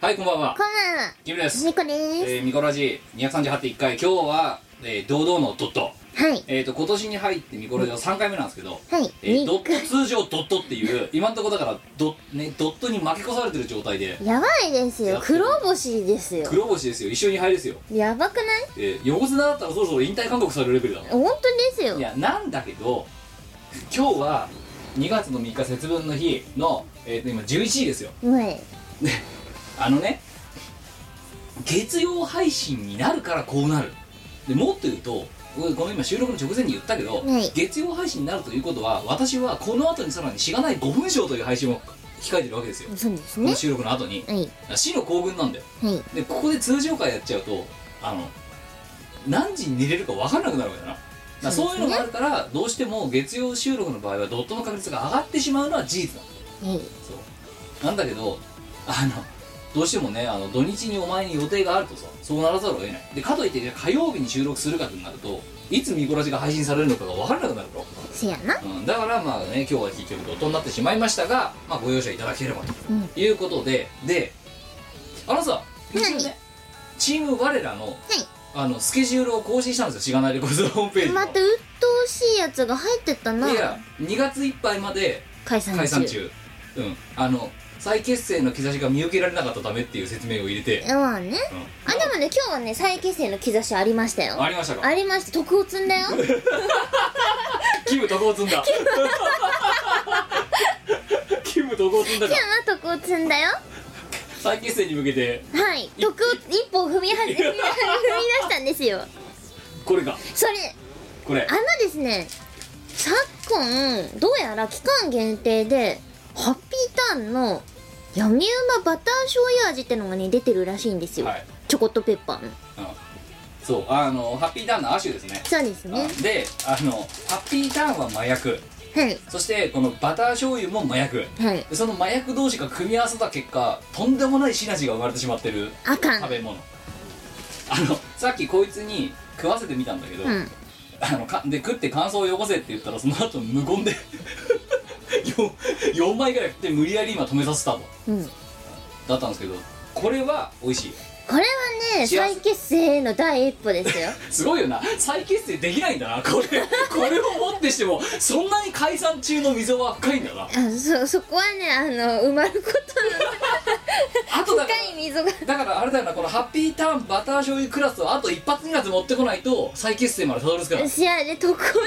はい、こんばんは。こ。んばんは。キムです。ニコです、えー、ミコラジ238.1回、今日は、えー、堂々のドット。はい。えっ、と、今年に入ってミコラジは3回目なんですけど、はい。えー、ドット通常ドットっていう、今のところだからド,、ね、ドットに巻き越されてる状態で、クやばいですよ。やってる。黒星ですよ。黒星ですよ、一緒に入ですよ。やばくない？えー、横綱だったらそろそろ引退勧告されるレベルだもん。本当ですよ。いや、なんだけど、今日は2月の3日節分の日の、えっ、と、今11時ですよ。はいあのね月曜配信になるからこうなる。でもっと言うと俺この今収録の直前に言ったけど、はい。月曜配信になるということは私はこの後にさらにしがない5分賞という配信を控えてるわけですよ、そうですね。この収録の後に。はい。死の行軍なんだよ。はい。でここで通常回やっちゃうとあの何時に寝れるか分かんなくなるわけだな。だそういうのがあるからどうしても月曜収録の場合はドットの確率が上がってしまうのは事実なんだ。はい。そう。なんだけどあのどうしてもねあの土日にお前に予定があるとさそうならざるを得ない。でかといってじゃあ火曜日に収録するかってなるといつミコラジが配信されるのかが分からなくなると、せやな。うん、だからまあね今日は結局ドットになってしまいましたが、まあ、ご容赦いただければとうん。いうことで。であのさ一応何ねチーム我らの、あのスケジュールを更新したんですよ。しがないレコードのホームページの。また鬱陶しいやつが入ってったな。いや2月いっぱいまで解散中。解散中。うん。あの再結成の兆しが見受けられなかったためっていう説明を入れて、まあね。うん。あでもね今日はね再結成の兆しありましたよ。ありましたか？ありました。徳を積んだよ。キム徳を積んだ。キム徳を積んだか？今日は徳を積んだよ。再結成に向けて。はい。徳を一歩踏みは踏み踏み出したんですよ。これか？それこれ。あのですね昨今どうやら期間限定でハッピーターンのヤミウマバター醤油味ってのがね出てるらしいんですよ、はい、チョコとペッパーの。うん、そう。あのハッピーターンの亜種ですね。そうですね。うん。であのハッピーターンは麻薬。はい。そしてこのバター醤油も麻薬。はい。でその麻薬同士が組み合わせた結果とんでもないシナジーが生まれてしまってるあかん。食べ物。あのさっきこいつに食わせてみたんだけど、うん。あのかで食って感想をよこせって言ったらその後無言で 4, 4枚ぐらい食って無理やり今止めさせたと。うん。だったんですけどこれは美味しいこれはね再結成への第一歩ですよ。すごいよな。再結成できないんだな。これ これをもってしてもそんなに解散中の溝は深いんだな。あそそこはねあの埋まることあとだからの深い溝が。だからあれだよなこのハッピーターンバター醤油クラスをあと一発二発持ってこないと再結成までたどり着かない。試合で徳を積ま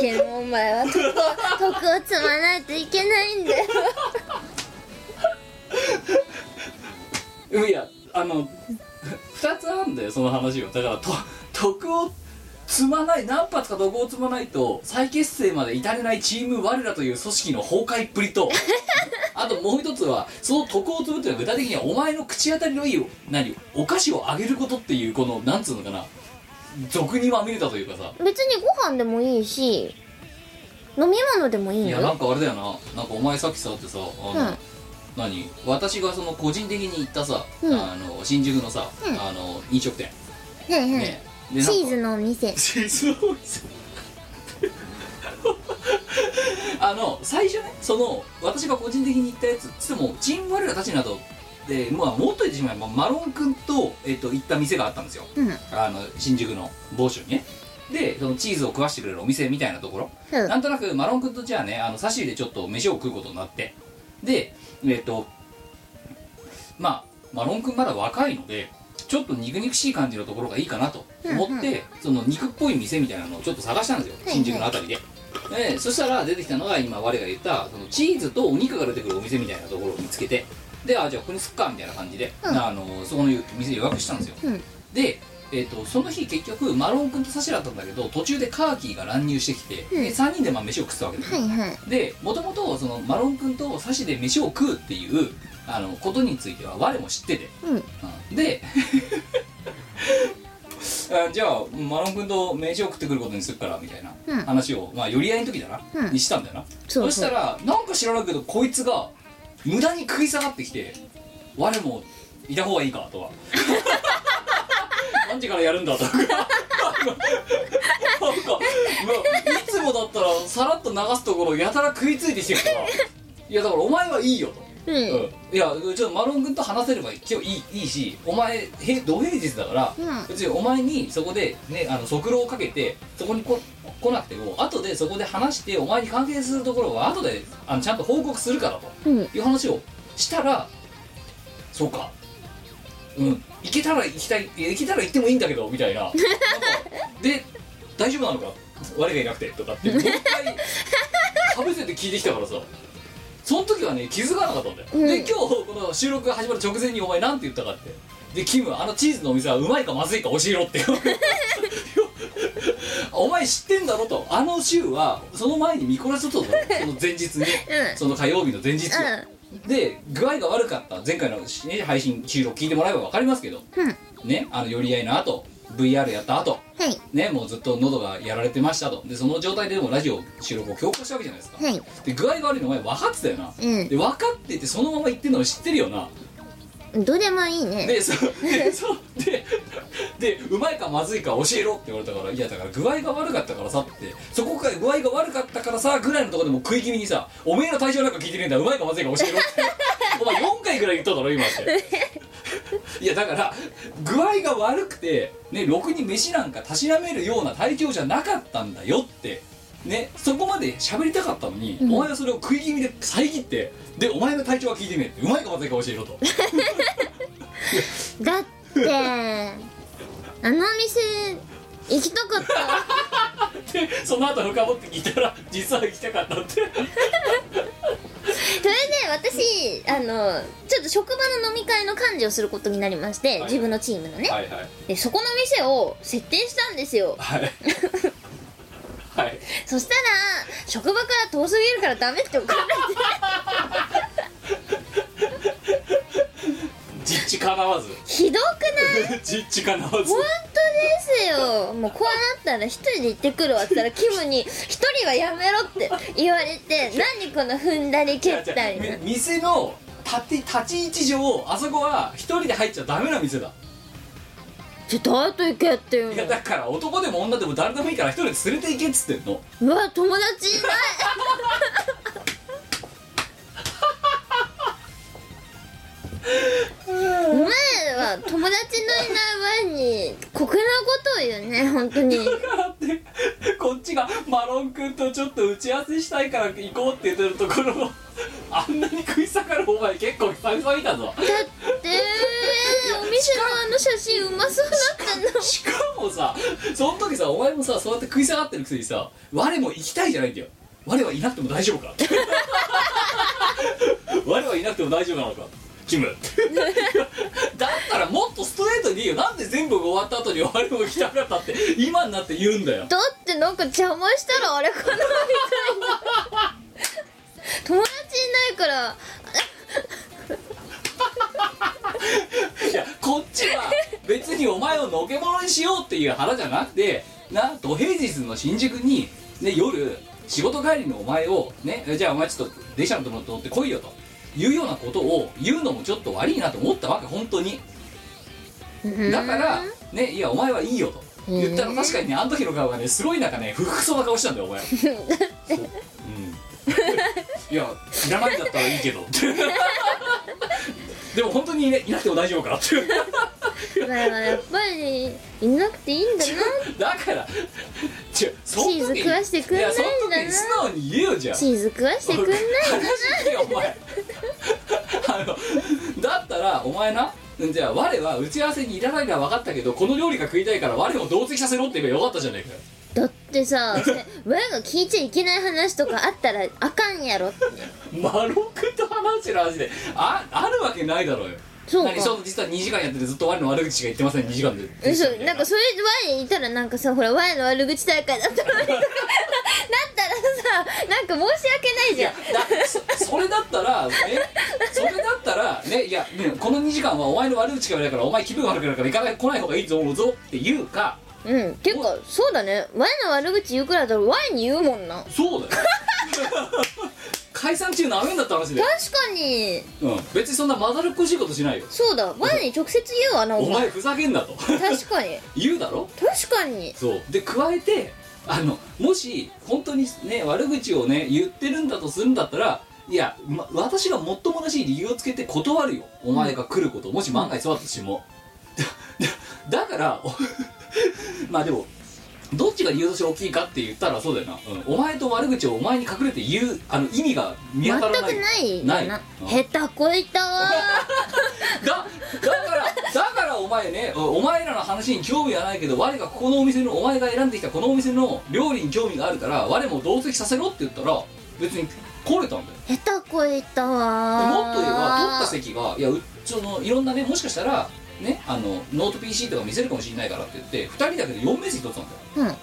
けどお前は徳を徳を積まないといけないんだようんいやあの2つあるんだよその話はだからと徳を積まない何発か徳を積まないと再結成まで至れないチーム我らという組織の崩壊っぷりと あともう一つはその徳を積むっていうのは具体的にはお前の口当たりのいい何お菓子をあげることっていうこのなんつうのかな俗にまみれたというかさ。別にご飯でもいいし飲み物でもいいのよ。いやなんかあれだよな。なんかお前さっきさってさあの、うん。何？私がその個人的に行ったさ、うん。あの新宿のさ、うん。あの飲食店。はいはい、ね。でなんかチーズのお店。チーズのお店。あの最初ねその私が個人的に行ったやつつってもチーム我らたちなどで、まあ、もっと言ってしまえばマロン君と,、えっと行った店があったんですよ。うん。あの新宿の某所にね。でそのチーズを食わしてくれるお店みたいなところ、うん。なんとなくマロン君とじゃあねあのサシでちょっと飯を食うことになって。でえっ、とまあマロン君まだ若いのでちょっと肉々しい感じのところがいいかなと思って、その肉っぽい店みたいなのをちょっと探したんですよ、はい新宿のあたりで。でそしたら出てきたのが今我が言ったそのチーズとお肉が出てくるお店みたいなところを見つけてであじゃあここにすっかみたいな感じで、うん。あのそこの店予約したんですよ、うん。で、えー、とその日結局マロン君とサシだったんだけど途中でカーキーが乱入してきて、うん。で3人でまあ飯を食ってたわけですよ、はいはい。でもともとそのマロン君とサシで飯を食うっていうあのことについては我も知ってて、うん。うん。で あじゃあマロン君と飯を食ってくることにするからみたいなうん。話を、まあ寄り合いの時だな、うん。にしたんだよな。そうそう。したらなんか知らないけどこいつが無駄に食い下がってきて我もいた方がいいかとは。何時からやるんだとか。なんか、ま、いつもだったらさらっと流すところやたら食いついてきてるから。いやだからお前はいいよと。うん。うん、いやちょっとマロン君と話せれば今日いいいいしお前へ土平日だから、うん。別にお前にそこでねあの足労をかけてそこにこ来なくても後でそこで話してお前に関係するところは後であのちゃんと報告するからとうん。いう話をしたらそうか。うん。行けたら行きたいいや行けたら行ってもいいんだけどみたいな。なんかで大丈夫なのか？我がいなくてとかってもう一回かぶせて聞いてきたからさその時はね気づかなかったんだよ、うん。で今日この収録が始まる直前にお前なんて言ったかって。でキムあのチーズのお店はうまいかまずいか教えろって。お前知ってんだろと。あの週はその前に見こらしとったぞ。その前日に、うん。その火曜日の前日よ、で具合が悪かった。前回の、ね、配信収録聞いてもらえば分かりますけど。うん。はねあの寄り合いの後 VR やった後。い。ねもうずっと喉がやられてましたと。でその状態ででもラジオ収録を強行したわけじゃないですか、はい。で具合が悪いのお前分かってたよな、うん。で分かっててそのまま言ってんの知ってるよなどれもいいね。でそでそうででうまいかまずいか教えろって言われたからいやだから具合が悪かったからさって。そこから具合が悪かったからさぐらいのところでも食い気味にさおめえの体調なんか聞いてねえんだうまいかまずいか教えろって。お前4回ぐらい言っただろ今っていやだから具合が悪くてねろくに飯なんかたしなめるような体調じゃなかったんだよって。ねそこまで喋りたかったのに、うん。お前はそれを食い気味で遮ってでお前の体調は聞いてねえってうまいかまずいか教えろと。だってあの店行きたかった。でその後深掘って聞いたら実は行きたかったって。それで私あのちょっと職場の飲み会の幹事をすることになりまして、はい。自分のチームのね、はいはい。でそこの店を設定したんですよ。はいはい。そしたら職場から遠すぎるからダメって怒られて。実地かなわず。ひどくない？実地かなわず。本当ですよ。もうこうなったら一人で行ってくるわって言ったらキムに一人はやめろって言われて何この踏んだり蹴ったりな。み店の立て立ち位置上あそこは一人で入っちゃダメな店だちょ誰と行けっていういやだから男でも女でも誰でもいいから一人で連れて行けっつってんの。うわ友達いない 前は友達のいない前に酷なことを言うね本当に。だからってこっちがマロン君とちょっと打ち合わせしたいから行こうって言ってるところをあんなに食い下がるお前結構久々見たぞ。だってお店のあの写真うまそうだったの。しかもさその時さお前もさそうやって食い下がってるくせにさ我も行きたいじゃないんだよ。我はいなくても大丈夫か？我はいなくても大丈夫なのか？キム。だったらもっとストレートにいいよ。なんで全部が終わった後に我も行きたかったって今になって言うんだよ。だってなんか邪魔したらあれかなみたいな友達いないから。いやこっちは別にお前をのけものにしようっていう腹じゃなくてな土平日の新宿に、ね、夜仕事帰りのお前をねじゃあお前ちょっと電車のところ乗って来いよというようなことを言うのもちょっと悪いなと思ったわけ本当に。だからねいやお前はいいよと。言ったら確かにねあの時の顔がねすごいなんかね不服そうな顔したんだよお前。そう。うん。いやいらないんだったらいいけど でも本当に、ね、いなくても大丈夫かってお前はやっぱりいなくていいんだな。だからチーズ食わしてくんないんだな。素直に言えよじゃん。チーズ食わしてくんないんだな。お前。あのだったらお前なじゃあ我は打ち合わせにいらないのは分かったけどこの料理が食いたいから我も同席させろって言えばよかったじゃねえかよ。だってさそれ 親が聞いちゃいけない話とかあったらあかんやろって。マロクと話してる話でああるわけないだろうよ。そうか。何そう実は2時間やっててずっと我の悪口しか言ってません2時間で。嘘なんかそれで Y いたらなんかさほら Y の悪口大会だったのにとか なったらさなんか申し訳ないいじゃやんだそそれだったらねそれだったらねいやねこの2時間はお前の悪口しか言わないからお前気分悪くなるから行かない来ない方がいいと思うぞって言うか。うんていうかそうだね。Y の悪口言うくらいだったら Y に言うもんな。そうだよ解散中なめんだった話で、確かに。うん、別にそんなまだるっこしいことしないよ。そうだ。Y に直接言うわなお前。ふざけんなと。確かに。言うだろ？確かに。そう。で加えてあのもし本当にね悪口をね言ってるんだとするんだったらいや、ま、私がもっともらしい理由をつけて断るよ。お前が来ること、もし万が一そうだったとしても。だ だからお まあでもどっちが理由として大きいかって言ったらそうだよな、うん。お前と悪口をお前に隠れて言うあの意味が見当たらない。全くないよない。なうん。下手こいたわ。だだからだからお前ねおお前らの話に興味はないけど我がここのお店のお前が選んできたこのお店の料理に興味があるから我も同席させろって言ったら別に来れたんだよ。下手こいたでわもっと言えば取った席がいやうそのいろんなねもしかしたらねあのノート PC とか見せるかもしれないからって言って2人だけで4名席取ってたんだよ、うん。うん、だか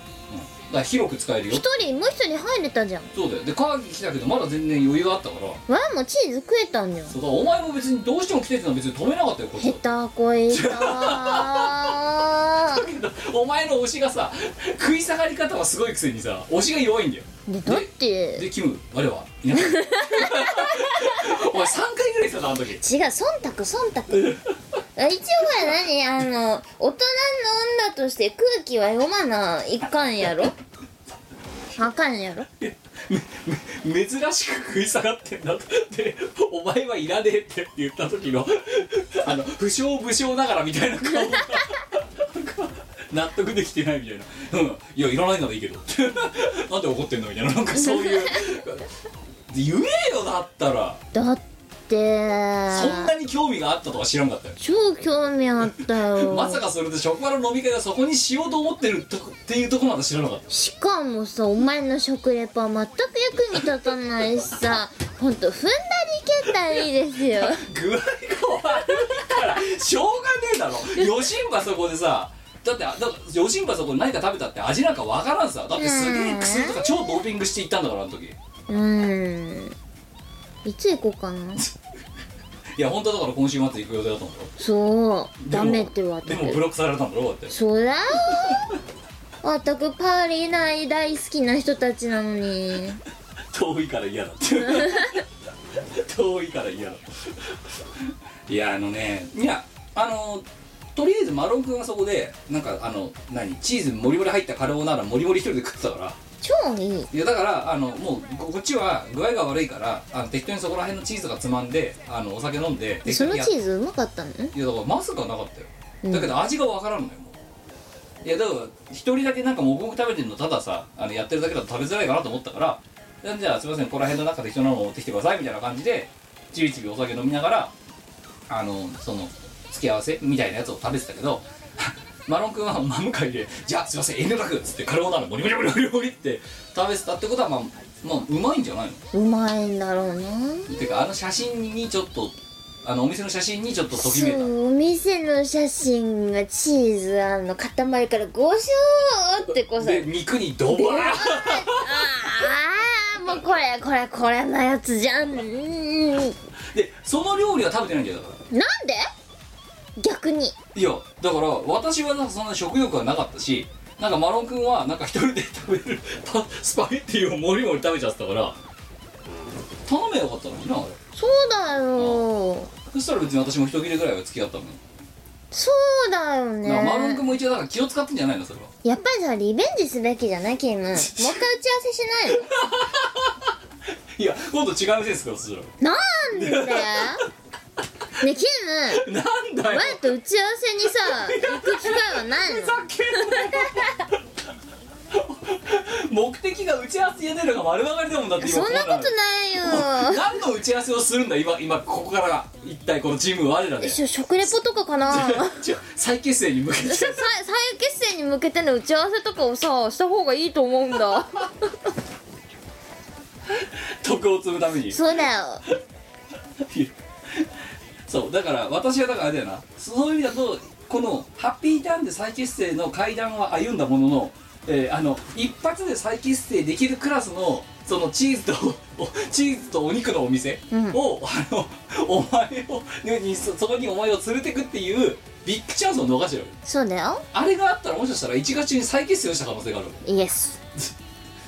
ら広く使えるよ。一人もう一人入れたじゃん。そうだよ。で会議来たけどまだ全然余裕があったから。わもチーズ食えたんじゃん。そうだお前も別にどうしても来てってのは別に止めなかったよこっちは。下手こいたわ だけどお前の推しがさ食い下がり方はすごいくせにさ推しが弱いんだよでだってでキム我はいなかった。お前3回ぐらいさあの時。違う忖度忖度。一応は何？あの大人の女として空気は読まないかんやろ？あかんやろ？め珍しく食い下がってんだって。お前はいらねえって言った時のあの不詳不詳ながらみたいな顔が納得できてないみたいな「うん。いやいらないならいいけど」なんで怒ってんのみたいな。なんかそういう。言えよだったら。だって。そんなに興味があったとは知らんかったよ。超興味あったよ。まさかそれで職場の飲み会がそこにしようと思ってるとこっていうところまで知らなかった。しかもさお前の食レポは全く役に立たないしさ。ほんと踏んだり蹴ったりですよ。具合が悪いからしょうがねえだろ。余震波そこでさだってだ余震波そこで何か食べたって味なんかわからんさ。だってすげえ薬とか超ドーピングしていったんだからあの時。いうーん。いつ行こうかな。や本当だから今週末行く予定だったんだろ。そう。ダメって言われでもブてロックされたんだろだって。そりゃあまったくパーリー内大好きな人たちなのに。遠いから嫌だって。遠いから嫌だ。いやあのねいやあのとりあえずマロン君はそこでなんかあの何チーズもりもり入ったカルボナーラもりもり一人で食ってたから。超いい。いやだからあのもうここっちは具合が悪いからあの適当にそこら辺のチーズがつまんであのお酒飲んで適そのチーズうまかったの？いやだからまさかなかったよ、うん。だけど味がわからんのよもう。いやだから一人だけなんかもぐもぐ食べてるのたださあのやってるだけだと食べづらいかなと思ったからじゃあすいませんここら辺の中適当なのを持ってきてくださいみたいな感じでちびちびお酒飲みながらあのその付け合わせみたいなやつを食べてたけど マロン君は真向かいで「じゃあすいません遠慮なく」っつってカルボナーラモリモリモリモリモリって食べてたってことはまあまあうまいんじゃないの？うまいんだろうなてかあの写真にちょっとあのお店の写真にちょっとときめいたお店の写真がチーズあの塊からゴショーってこうさ。で肉にドバーン！ああもうこれこれこれのやつじゃん。でその料理は食べてないんだよだから。なんで？逆に。いやだから私はなんかそんな食欲はなかったしなんかマロン君はなんか一人で食べるパ スパゲッティをもりもり食べちゃってたから頼めばよかったのになあれ。そうだよ。そしたら別に私も一切れぐらいは付き合ったのに、そうだよだからマロン君ねも一応だから気を使ってんじゃないのそれは。やっぱりさリベンジすべきじゃないキム。もう一回打ち合わせしないの？いや今度違う店ですからそしたら。なんで？ねキムなんだよ。前と打ち合わせにさ行く機会はないの。ふざけんなよ。目的が打ち合わせやねるのが丸分かりだもんだって今そんなことないよ。何の打ち合わせをするんだ今今ここから一体このチーム我らで。しょ食レポとかかな？再結成に向けて。再結成に向けての打ち合わせとかをさした方がいいと思うんだ。徳を積むために。そうだよそうだから私はだからあれだよな。そういう意味だとこのハッピーターンで再結成の階段は歩んだものの、えーあの一発で再結成できるクラスのそのチーズとお チーズとお肉のお店うん。を、あの お前をねにそそこにお前を連れてくっていうビッグチャンスを逃してるそうだよ。あれがあったらもしかしたら1月中に再結成をした可能性があるイエス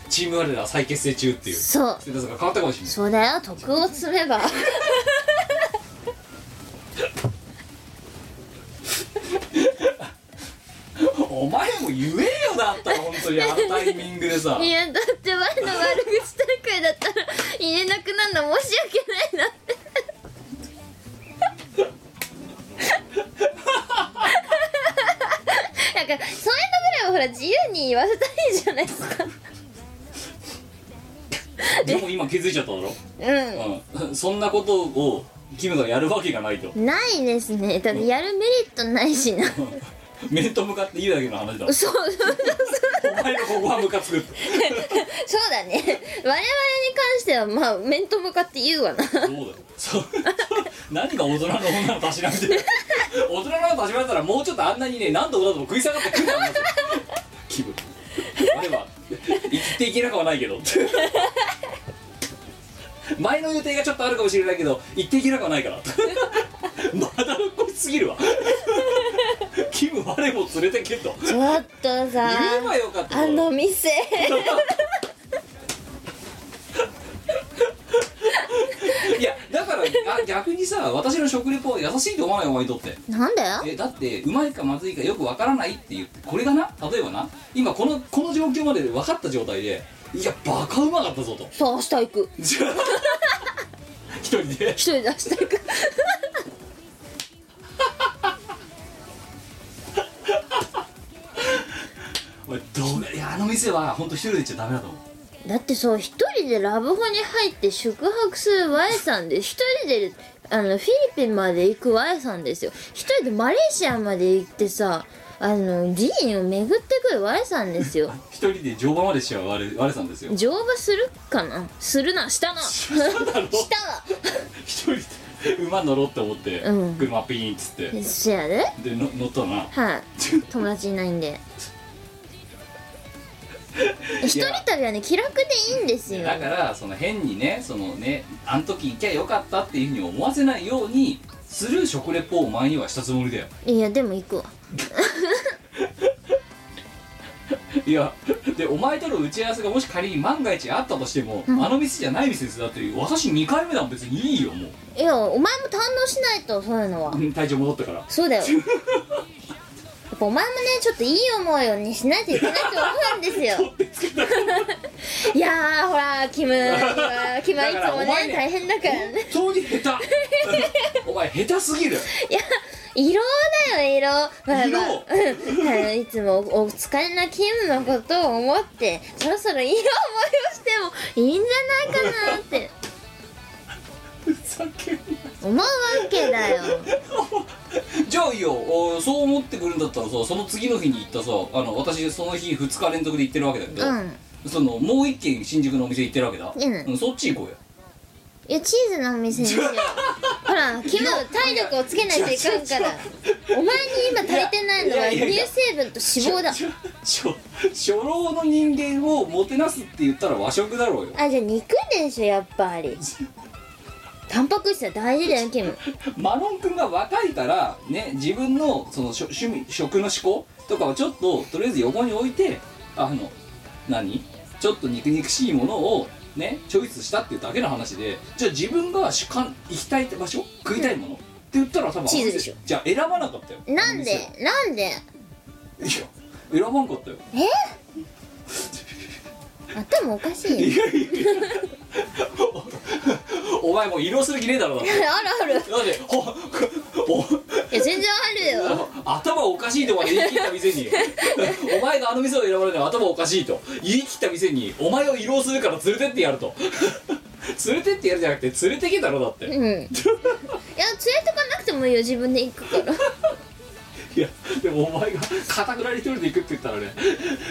チーム我らは再結成中っていう。スそう。テータスが変わったかもしれない。そうだよ。徳を積めば お前も言えよだったら本当にあのタイミングでさ。いやだって前の悪口大会だったら入れなくなるの申し訳ないなって。なんかそういうのぐらいはほら自由に言わせたらいいじゃないですか。でも今気づいちゃっただろ？ううん、そんなことをキムがやるわけがないと。んないですね。だってやるメリットないしな。面と向かって言うだけの話だ。そう。そうそうお前のここはムカつくそうだね。我々に関してはまあ面と向かって言うわな。そうだよ。そう。何が大人の女のたしなみで大人のたしなみだったらもうちょっとあんなにね何度も何度も食い下がってくるんだよ気分あれは生きていけなくはないけど前の予定がちょっとあるかもしれないけど行っていけなくはないから。まだっこしすぎるわ。キム我も連れてけと。ちょっとさ言えばよかったあの店。いやだからあ逆にさ私の食レポは優しいと思わないお前にとって。なんだよえだってうまいかまずいかよくわからないって言ってこれがな？例えばな？今このこの状況まで分かった状態でいやバカうまかったぞと。さあ明日行く。じゃあ一人で？一人で明日行く。おいどういやあの店は本当一人で行っちゃダメだと思う。だってそう一人でラブホに入って宿泊する Y さんで一人であのフィリピンまで行く Y さんですよ。一人でマレーシアまで行ってさあの寺院を巡ってくる Y さんですよ。一人で乗馬までしちゃう我我さんですよ。乗馬するかな？するな。したな。しただろ？わ 一人で馬乗ろうって思って、うん。車ピーンっつって。せやででの乗ったな。はい。友達いないんで。一人旅はね気楽でいいんですよ。だからその変にねそのねあの時行きゃよかったっていうふうに思わせないようにする食レポをお前にはしたつもりだよ。いやでも行くわいやでお前との打ち合わせがもし仮に万が一あったとしても、うん。あの店じゃない店ですだって私2回目だもん別にいいよもう。いやお前も堪能しないとそういうのは。うん体調戻ったから。そうだよ。やっぱお前もねちょっといい思いをにしないといけないと思うんですよ。いやーほらキム キムはいつもねだからお前ね大変だからね。本当に下手。お前下手すぎる。いや色だよ色。まあうんあの いつもおお疲れなキムのことを思ってそろそろいい思いをしてもいいんじゃないかなって。ふざけんな。思うわけだよ。じゃあいいよ。おそう思ってくるんだったらさその次の日に行ったさあの私その日2日連続で行ってるわけだけど、うん。そのもう一軒新宿のお店行ってるわけだ、うんそっち行こうよいやチーズのお店にしよう。ほらキム体力をつけないといかんから。お前に今足りてないのは乳成分と脂肪だ。初老の人間をもてなすって言ったら和食だろうよ。あじゃあ肉でしょやっぱり。タンパク質は大事だよキム。マロン君が若いからね自分のその趣味食の思考とかをちょっととりあえず横に置いてあの何？ちょっと肉肉しいものをねチョイスしたっていうだけの話でじゃあ自分が主観行きたい場所食いたいもの、って言ったら多分チーズでしょ。じゃあ選ばなかったよ。なんで？なんで？いや選ばんかったよ頭おかしい。よいやいやいや。お お前もう移動する気ねえだろだって。あるある。だってほおいや全然あるよ。頭おかしいとまで言い切った店に。お前があの店を選ばれるのは頭おかしいと。言い切った店にお前を移動するから連れてってやると。連れてってやるじゃなくて連れてけだろだって。うん。いや連れてかなくてもいいよ自分で行くからいやでもお前がかたくなに一人で行くって言ったらね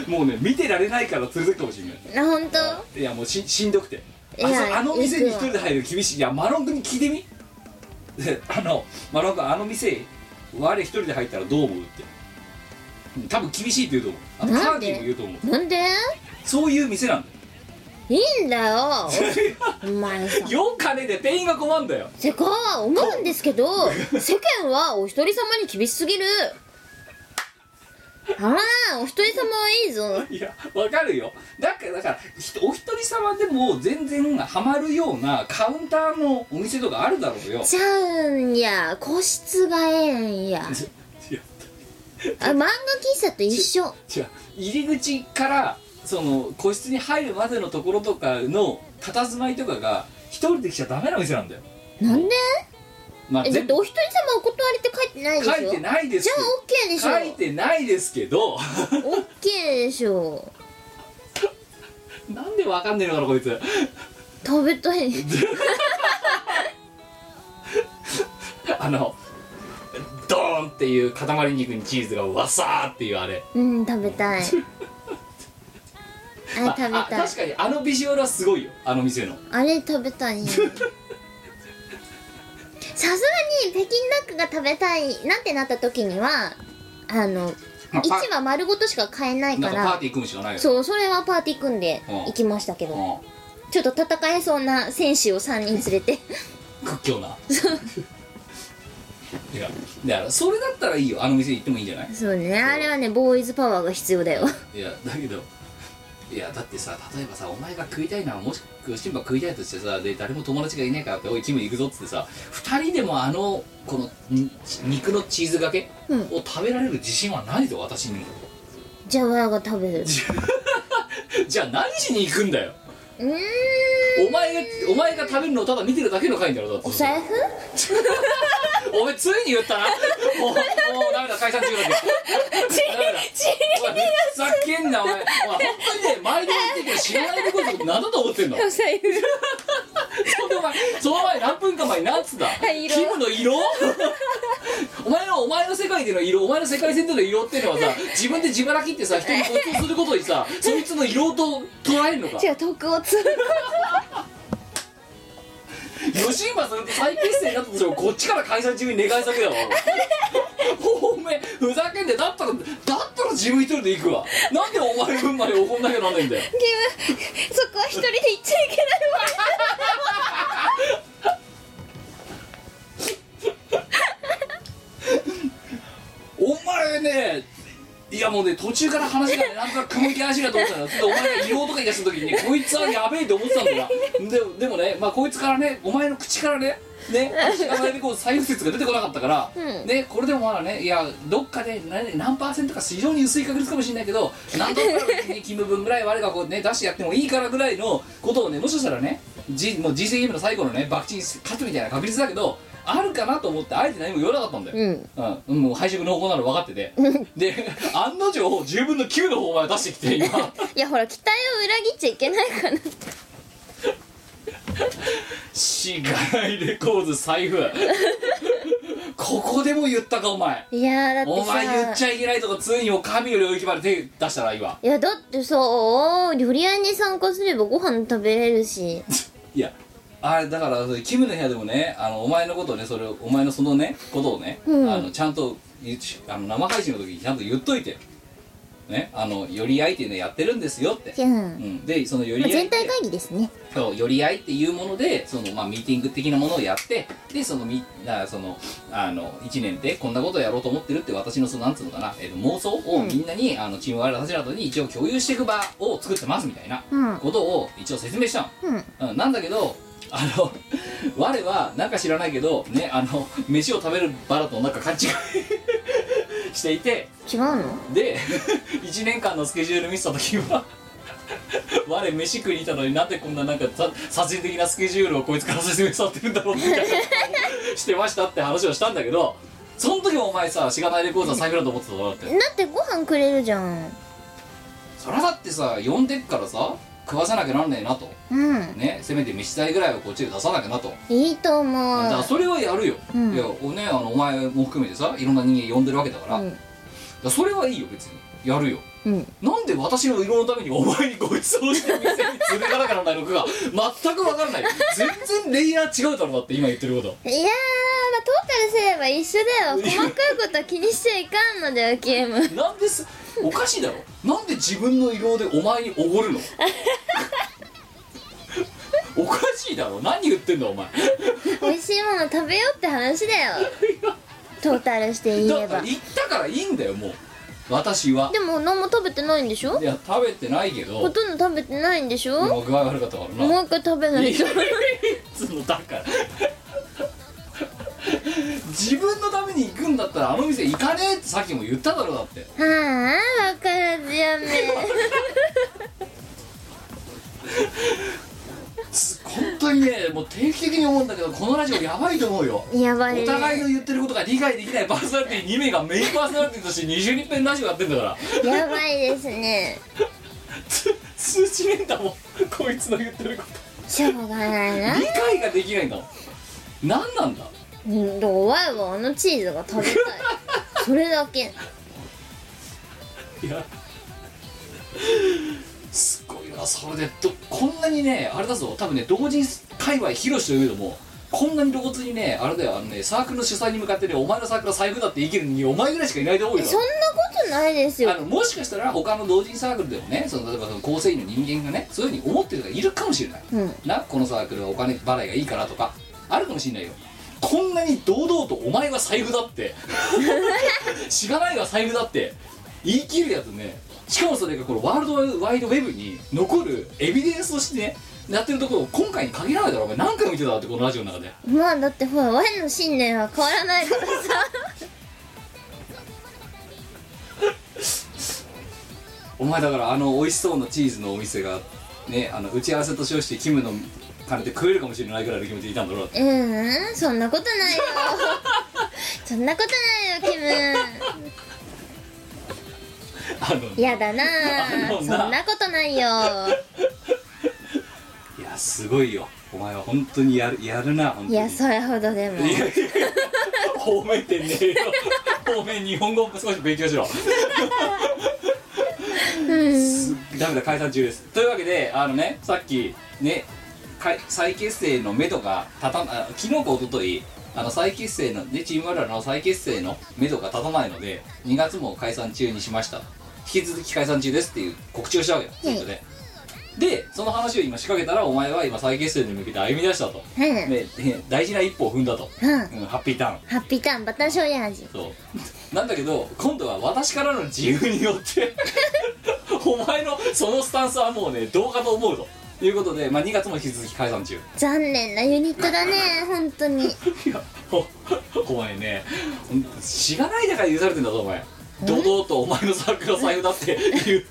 もうね見てられないから連れてくかもしれないあ本当？いやもうししんどくて。あそうあの店に一人で入るの厳しい。いやマロン君に聞いてみ。であのマロン君あの店我一人で入ったらどう思うって。うん多分厳しいって言うと思う。あとカーキーも言うと思う。なんで？そういう店なんだよいいんだよ。お前さ4金で店員が困んだよ。せか思うんですけど世間はお一人様に厳しすぎる。あらお一人様はいいぞ。いやわかるよ。だからだからひお一人様でも全然ハマるようなカウンターのお店とかあるだろうよ。ちゃうんや。個室がええんや。あ漫画喫茶と一緒。違う入り口からその個室に入るまでのところとかの佇まいとかが一人で来ちゃダメな店なんだよ。なんで？まあえだってお一人様お断りって書いてないでしょ？書いてないですじゃあけ OK でしょ。ど書いてないですけど。OK でしょ。なんでわかんねえのかなこいつ。食べたい。あのドーンっていう塊肉にチーズがわさーっていうあれ。うん食べたい あれ食べたい。確かにあのビジュアルはすごいよ。あの店の。あれ食べたい さすがに北京ダックが食べたいなってなった時にはあのまあパ1羽丸ごとしか買えないなんかかパーティー組むしかないよそうそれはパーティー組んでうん。行きましたけど。うちょっと戦えそうな戦士を3人連れて。ん屈強な。いやだからそれだったらいいよ。あの店行ってもいいんじゃない？そうね。あれはねボーイズパワーが必要だよ。いやだけどいやだってさ例えばさお前が食いたいのはもしシンバ食いたいとしてさで誰も友達がいないからっておいキム行くぞっつってさ2人でもあのこのん肉のチーズがけうん。を食べられる自信はないぞ私に。もじゃあ親が食べる。じゃあ何しに行くんだよお前がお前が食べるのをただ見てるだけの回だろだって。お財布？お前ついに言ったな。もうもうダメだ解散中だってダメだお前ふざけんなお前お前本当にね毎度言って知らないこと何だと思ってんのお財布その前その前何分か前に何つったい色キムの色お前のお前の世界での色お前の世界線での色っていうのはさ自分で自腹切ってさ人にご馳走することにさそいつの色と捉えるのかじゃあ徳を 吉村さんと再結成になったとしてもこっちから解散中に願い先だわおめえふざけんでだったらだったら自分一人で行くわ。なんでお前分まで怒んなきゃなんないんだよ。ゲームそこは一人で行っちゃいけないわ。お前ねいやもうね途中から話がねなんとなく雲行き足がと思ったんだでお前が言おうとか言い出した時にね こいつはやべえって思ってたんだよ。なででもねまあこいつからねお前の口からねね足が前でこう再説が出てこなかったから、うん。ねこれでもまだねいやどっかで何何パーセントか非常に薄い確率かもしれないけど何とかねキム分ぐらい我がこうね出してやってもいいからぐらいのことをねもしかしたらねじもう G ゲームの最後のね爆沈勝つみたいな確率だけどあるかなと思ってあえて何も言わなかったんだよ、うん。うん、もう配色の方向なの分かってて。で 案の定10分の9の方まで出してきて今。いやほら期待を裏切っちゃいけないかな。しがないレコーズ財布。ここでも言ったかお前。いやーだってさ。お前言っちゃいけないとかついにお神の領域まで手出したら今いやだってさ料理屋に参加すればご飯食べれるし。いやあれだからキムの部屋でもねあのお前のことをねそれをお前のそのねことをね、うん。あのちゃんとあの生配信の時にちゃんと言っといて。ねあの寄り合いっていうのやってるんですよって、じゃうん。ん、でその寄りまあ、合いって。全体会議ですね。そう寄り合いっていうものでその、まあ、ミーティング的なものをやってでそのみだからそのあの1年でこんなことをやろうと思ってるって私のそのなんつうのかな、えーと妄想をみんなに、あのチームワイルドたちなどに一応共有していく場を作ってますみたいなうん。ことを一応説明したの、うん。うん、なんだけどあの我はなんか知らないけどねあの飯を食べる場だとなんか勘違い していて。違うの？で 1年間のスケジュール見せた時は 我飯食いにいたのになんでこんななんかさ殺人的なスケジュールをこいつから説明されてるんだろうみたいなしてましたって話をしたんだけどその時もお前さしがないレコードは財布だと思ってただろだってだってご飯くれるじゃん？そりゃだってさ呼んでっからさ食わさなきゃなんねえなと。うん。ねせめて飯代ぐらいはこっちで出さなきゃなと。いいと思う。だからそれはやるよ、うん。いやおねあのお前も含めてさいろんな人間呼んでるわけだから,、だからそれはいいよ別に。やるようん、うん、なんで私の色のためにお前にご馳走して店に連れてかなきゃならないのかが全く分からない。全然レイヤー違うだろだって今言ってること。いやー、まあ、トータルすれば一緒だよ。細かいことは気にしちゃいかんのだよゲームなんです。おかしいだろ。なんで自分の色でお前におごるの？おかしいだろ。何言ってんだお前。美味しいもの食べようって話だよ。トータルして言えば。だから言ったからいいんだよもう私は。でも何も食べてないんでしょ？いや食べてないけど。ほとんど食べてないんでしょ？今具合悪かったからな。もう一回食べないと。つうのだから。自分のために行くんだったらあの店行かねえってさっきも言っただろだって。はあ分からずやめ 当にねもう定期的に思うんだけどこのラジオやばいと思うよ。やばいお互いねの言ってることが理解できないパーソナリティ2名がメインパーソナリティとして20人分ラジオやってんだから。やばいですね。つ通じねえんだもんこいつの言ってるこしょうがないなと理解ができないんだもん何なんだうんだからワイはあのチーズが食べたいそれだけいやそれでどこんなにねあれだぞ。多分ね同人界隈広しというけどもこんなに露骨にねあれだよ。あのねサークルの主催に向かってねお前のサークルは財布だって言い切るのにお前ぐらいしかいないと思うよ。そんなことないですよ。あのもしかしたら他の同人サークルでもねその例えばその構成員の人間がねそういうふうに思ってる人がいるかもしれない、うん。なこのサークルはお金払いがいいからとかあるかもしれないよ。こんなに堂々とお前は財布だって。しがないが財布だって。言い切るやつねしかもそれがこのワールドワイドウェブに残るエビデンスとしてねやってるところを今回に限らないだろお前何回も見てたってこのラジオの中でまあだってほらワイの信念は変わらないからさ。お前だからあの美味しそうなチーズのお店がねあの打ち合わせと称してキムの金で食えるかもしれないぐらいの気持ちでいたんだろううーんそんなことないよ。そんなことないよキムやだな。そんなことないよ。いやすごいよ。お前は本当にやるやるな本当に。いやそれほどでも。褒めてねえよ。褒め日本語少し勉強しろ。すダメだ解散中です。というわけであのねさっきねかい再結成の目処が立たあ昨日か一昨日あの再結成のねチーム我らの再結成の目処が立たないので2月も解散中にしました引き続き解散中ですっていう告知をしたわけよツイートで。でその話を今仕掛けたらお前は今再結成に向けて歩み出したと。うん。大事な一歩を踏んだと、うん。うん、ハッピーターン。ハッピーターンバター醤油味。そう。なんだけど今度は私からの自由によって お前のそのスタンスはもうねどうかと思うということで、まあ、2月も引き続き解散中。残念なユニットだね 本当に。いやお お前ねほんとしがないだから許されてんだぞお前堂々とお前のサークルは財布だって言う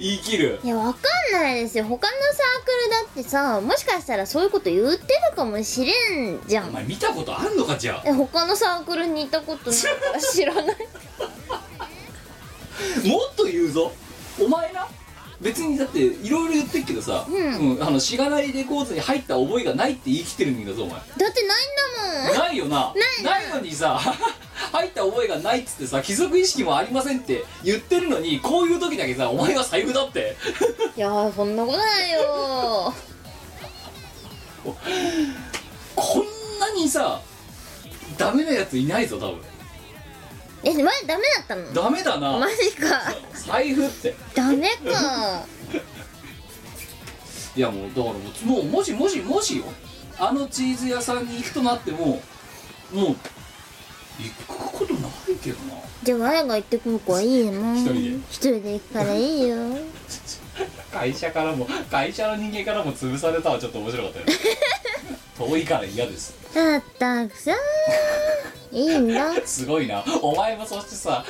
言い切る。いやわかんないですよ。他のサークルだってさもしかしたらそういうこと言ってるかもしれんじゃん。お前見たことあんのかじゃあ？え他のサークルにいたことない？から知らない？もっと言うぞ。お前な？別にだっていろいろ言ってっけどさ、うん。あのしがないレコードに入った覚えがないって言い切ってるんだぞお前だってないんだもんないよなないのにさ入った覚えがないっつってさ貴族意識もありませんって言ってるのにこういう時だけさお前は財布だって。いやーそんなことないよ。こんなにさダメなやついないぞ多分。え前ダメだったの？ダメだな。マジか。財布って。ダメか。いやもうだからもうもしもしもしよ。あのチーズ屋さんに行くとなってももう行くことないけどな。じゃあ我が行ってくる子はいいよな一人で。一人で行くからいいよ。会社からも会社の人間からも潰されたはちょっと面白かったよ。遠いから嫌です。だったくさいいんだ。すごいな。お前もそしてさ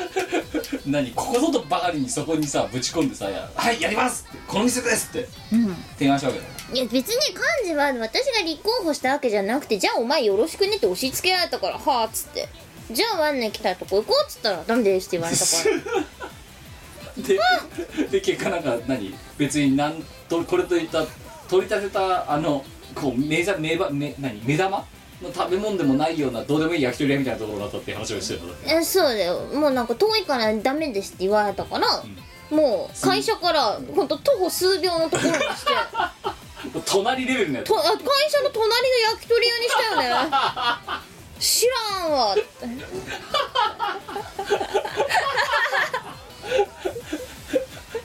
何ここぞとばかりにそこにさぶち込んでさ「はいやります!」って「この店です!」ってうん。提案したわけだいや別に幹事は私が立候補したわけじゃなくてじゃあお前よろしくねって押し付けられたからはあっつってじゃあワンネ来たとこ行こうっつったらダメですって言われたからでで結果なんか何？別になんとこれといった取り立てたあのこう目ざ目ば目何？目玉？の食べ物でもないようなどうでもいい焼き鳥屋みたいなところだったっていう話をしてるの？だってえそうだよ。もうなんか遠いからダメですって言われたから、もう会社からほんと徒歩数秒のところにして。隣レベルのやつ。とあ会社の隣の焼き鳥屋にしたよね知らんわ。って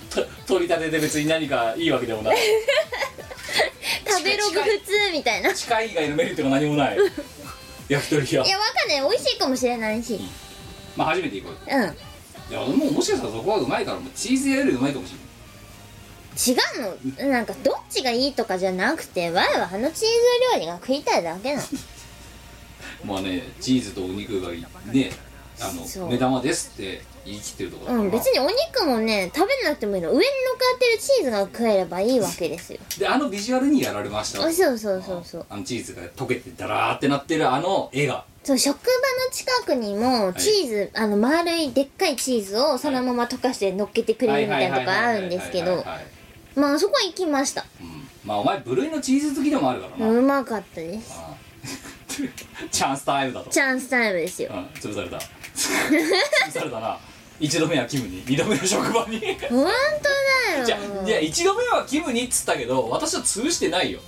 と 取り立てで別に何かいいわけでもない。食べログ普通みたいな。い近い以外のメリットが何もない。焼き鳥屋。やわかんない。美味しいかもしれないし。まあ初めて行こううん。いやもうもしかしたらそこはうまいからもうチーズ屋よりうまいかもしれない違うの？なんかどっちがいいとかじゃなくてわいはあのチーズ料理が食いたいだけなの まあねチーズとお肉がねあの目玉ですって言い切ってるとこうん別にお肉もね食べなくてもいいの。上に乗っかってるチーズが食えればいいわけですよ。であのビジュアルにやられましたあそうそうそうそうあのチーズが溶けてダラーってなってるあの絵が。そう職場の近くにもチーズ、あの丸いでっかいチーズをそのまま溶かして乗っけてくれるみたいなとこあるんですけど。はいはいはいはいまあそこは行きました。うん。まあお前部類のチーズ好きでもあるからな、うまかったです。ああ チャンスタイムだと。チャンスタイムですよ。うん潰された。潰されたな一度目はキムに二度目の職場に。本当じゃだよいや一度目はキムにっつったけど私は潰してないよ。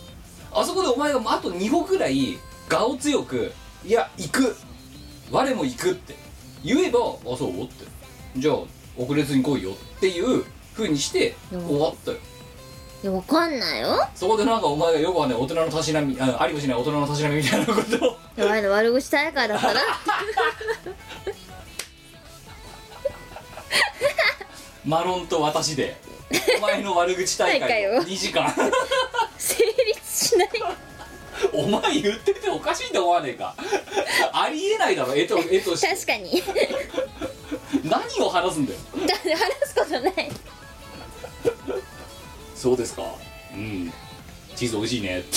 あそこでお前があと2歩くらい我を強く「いや行く。我も行く」って。言えば「あそう?」って。じゃあ遅れずに来いよっていう風にしてうん。終わったよ。いやわかんないよ。そこでなんかお前がよくはね大人のたしなみあありもしない大人のたしなみみたいなことを。お前の悪口大会だっマロンと私で。お前の悪口大会を。大会を2時間。成立しない。お前言ってておかしいと思わねえか。ありえないだろ。絵と絵として。確かに。何を話すんだよ。だって話すことないそうですか。うん。チーズ美味しいね。って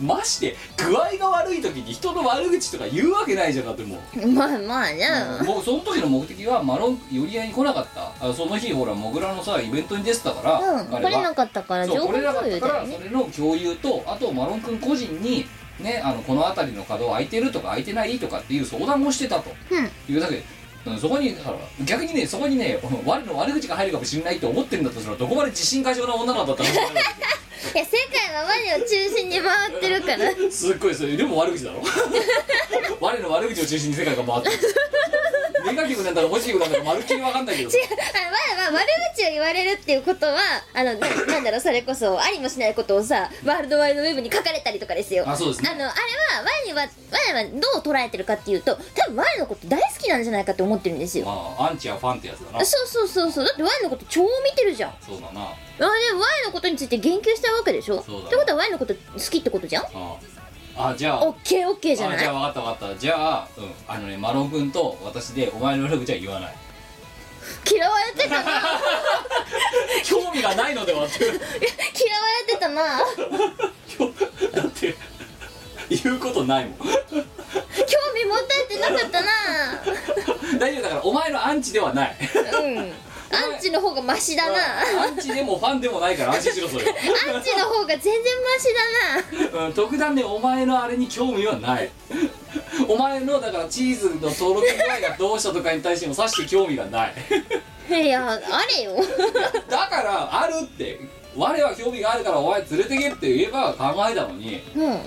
まして具合が悪い時に人の悪口とか言うわけないじゃんだってもう。まあまあねもうその時の目的はマロン寄り合いに来なかった。あその日ほらモグラのさイベントに出てたから、うん来れなかったから情報そう来れなか共ったから有だよねそれの共有とあとマロン君個人にねあのこの辺りの角空いてるとか空いてないとかっていう相談をしてたと。うん。いうだけでうんそこにだから逆にねそこにねこの我の悪口が入るかもしれないって思ってんだとしたらどこまで自信過剰な女なんだったら いや世界は我を中心に回ってるから。すっごいそれでも悪口だろ。我の悪口を中心に世界が回ってる。ネガティブなんだかポジティブなんだかまるっきり分かんないけど違う。あ我は悪口を言われるっていうことはあのな なんだろうそれこそありもしないことをさワールドワイドウェブに書かれたりとかですよ。あそうですね。あのあれは我には我はどう捉えてるかっていうと多分我のこと大好きなんじゃないかって思ってるんですよ。まあアンチはファンってやつだな。そうそうそうそう。だって我のこと超見てるじゃん。あそうだな。でも我のことについて言及したわけでしょ？そうだってことは我のこと好きってことじゃん？ああ。じゃあ。オッケーオッケーじゃあない？じゃあ分かった分かった。じゃあうん。あのねマロン君と私でお前の悪口は言わない。嫌われてたな。興味がないのではって。嫌われてたな。だって言うことないもん。興味持たれてなかったな。大丈夫だからお前のアンチではない。うん。アンチの方がマシだな。アンチでもファンでもないから安心しろそれはアンチの方が全然マシだな。うん、特段ねお前のあれに興味はない。お前のだからチーズの登録具合がどうしたとかに対してもさして興味がない。いやあれよ。だからあるって我は興味があるからお前連れてけって言えば考えたのに。うん。は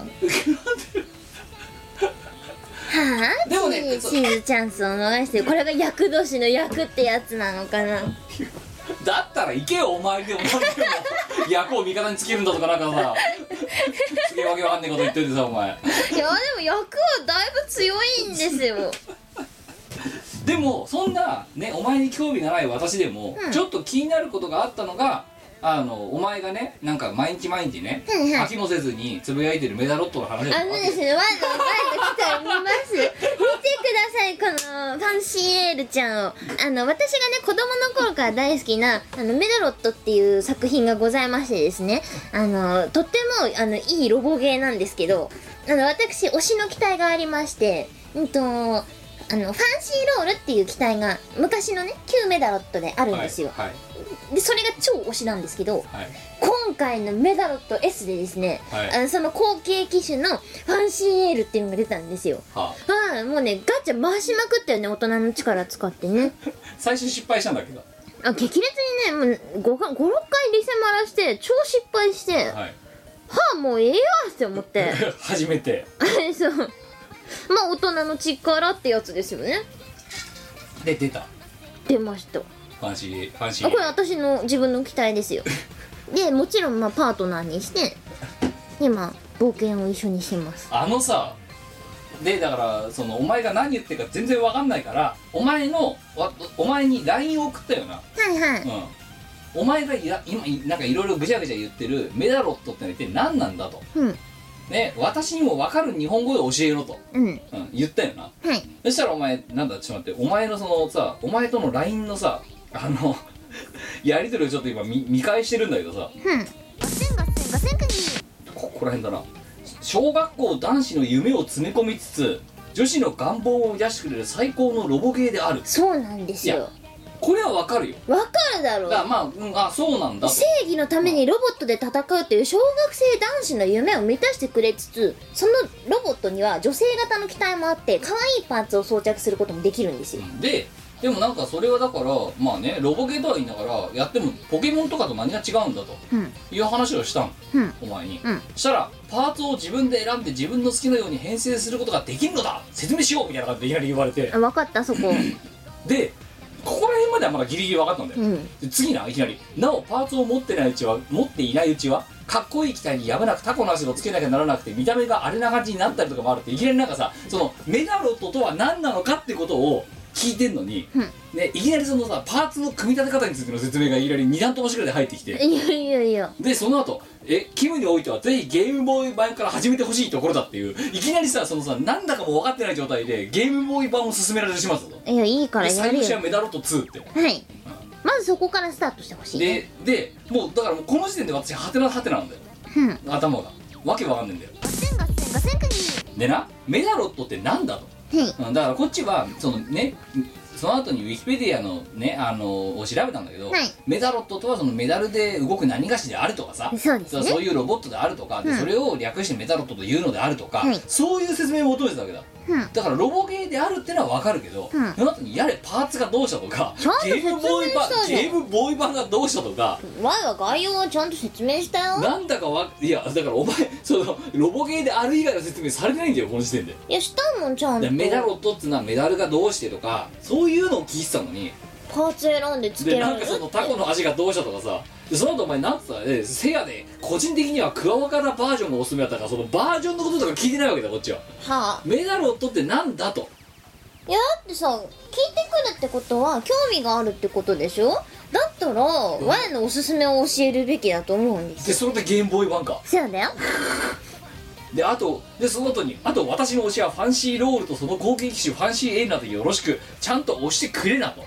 あ？でもねチーチーズチャンスを逃してるこれが厄年の役ってやつなのかな？だったら行けよお前でも何でも役を味方につけるんだとかなんかさ。すげえわけわかんねえこと言っててさお前。いやでも役はだいぶ強いんですよ。でもそんなねお前に興味がない私でも、うん。ちょっと気になることがあったのがあのお前がねなんか毎日毎日ねはいはい書きもせずにつぶやいてるメダロットの話だあのですね、ワンのワンの来たら見ます。見てください、このファンシーエールちゃんを。あの、私がね、子供の頃から大好きな、あの、メダロットっていう作品がございましてですね、あの、とっても、あの、いいロボゲーなんですけど、あの、私、推しの機体がありまして、うんと、あの、ファンシーロールっていう機体が、昔のね、旧メダロットであるんですよ。はいで、それが超推しなんですけど、はい。今回のメダロット S でですね、はい。あのその後継機種のファンシーエールっていうのが出たんですよ。ははいもうねガチャ回しまくったよね大人の力使ってね。あ、最初失敗したんだけど。あ激烈にねもう56回リセマラして超失敗してははいあもうええわって思って。初めて。そうまあ大人の力ってやつですよね。で出た。出ました。ファンシーファンシー。あこれ私の自分の機体ですよ。でもちろんまあパートナーにして今冒険を一緒にしてます。あのさでだからそのお前が何言ってるか全然わかんないからお前のわお前に LINE を送ったよな。はいはい。うん。お前がいや今いなんかいろいろぐちゃぐちゃ言ってるメダロットってのは一体何なんだと。うんね私にも分かる日本語で教えろと、うん。うん、言ったよな。はい。そしたらお前なんだちょっと待って。お前のそのさお前との LINE のさあの やり取りをちょっと今見見返してるんだけどさ。うん。ここら辺だな。小学校男子の夢を詰め込みつつ女子の願望を満たしてくれる最高のロボゲーである。そうなんですよこれはわかるよ。わかるだろ。だからまあ、うん、あそうなんだと。正義のためにロボットで戦うっていう小学生男子の夢を満たしてくれつつそのロボットには女性型の機体もあって可愛いパーツを装着することもできるんですよ。うんででもなんかそれはだからまあねロボゲーとは言いながらやってもポケモンとかと何が違うんだと。うん。いう話をしたのうん。お前に、うん。そしたらパーツを自分で選んで自分の好きなように編成することができるのだ。説明しようみたいな感じでいきなり言われて。あ分かったそこ。でここら辺まではまだギリギリ分かったんだよ、次ないきなり。なおパーツを持ってないうちは持っていないうちはかっこいい機体にやむなくタコの足をつけなきゃならなくて見た目があれな感じになったりとかもあるっていきなりなんかさそのメダロットとは何なのかってことを聞いてんのに、うん。ね、いきなりそのさパーツの組み立て方についての説明がいきなり二段飛ばしぐらいで入ってきて。いやいやいや。でその後えキムにおいてはぜひゲームボーイ版から始めてほしいところだっていういきなりさそのさなんだかも分かってない状態でゲームボーイ版を進められてしまったぞいやいいからで最やるよ。後はメダロット2って。はい。まずそこからスタートしてほしいね。ででもうだからもうこの時点で私ハテナハテナなんだよ。うん。頭が。わけわかんねえんだよ。ガセンガセンガセンクニでなメダロットってなんだと、はいうん、だからこっちはそのねその後にウィキペディアのねあのを調べたんだけど、はい。メダロットとはそのメダルで動く何菓子であるとかさそうですね。そういうロボットであるとか、でうん。それを略してメダロットというのであるとか、はい。そういう説明を求めてたわけだ。うんだからロボゲーであるってのは分かるけど、うん。その後にやれパーツがどうしたとかゲームボーイ版ゲームボーイ版がどうしたとかワイは概要をちゃんと説明したよ。なんだかわいやだからお前そのロボゲーである以外の説明されてないんだよこの時点で。いやしたもんちゃんでとメダロットっていうのはメダルがどうしてとかそういうのを聞いてたのに。パーツ選んでつけでなんられるかそのタコの味がどうしたとかさでその後お前なんつったらえせやで個人的にはクワワカラバージョンがおすすめだったからそのバージョンのこととか聞いてないわけだこっちは。はあ。メダロットってなんだと。いやだってさ聞いてくるってことは興味があるってことでしょ？だったら、ワイのおすすめを教えるべきだと思うんですよ。でそれでゲームボーイ版か。そうだよであとでその後にあと私の推しはファンシーロールとその攻撃機種ファンシーエイナでよろしくちゃんと押してくれなと。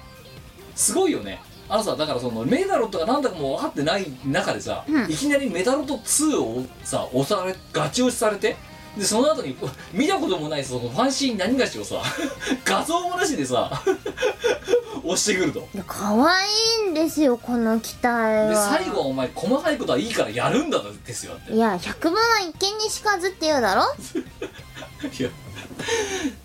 すごいよねあのさだからそのメダロットが何だかも分かってない中でさ、うん。いきなりメダロット2をさ押されガチ押しされてでその後に 見たこともないそのファンシー何がしをさ 画像もなしでさ 押してくると。可愛いんですよこの機体では最後はお前細かいことはいいからやるんだですよだって。いや百分は一見にしかずって言うだろ？いや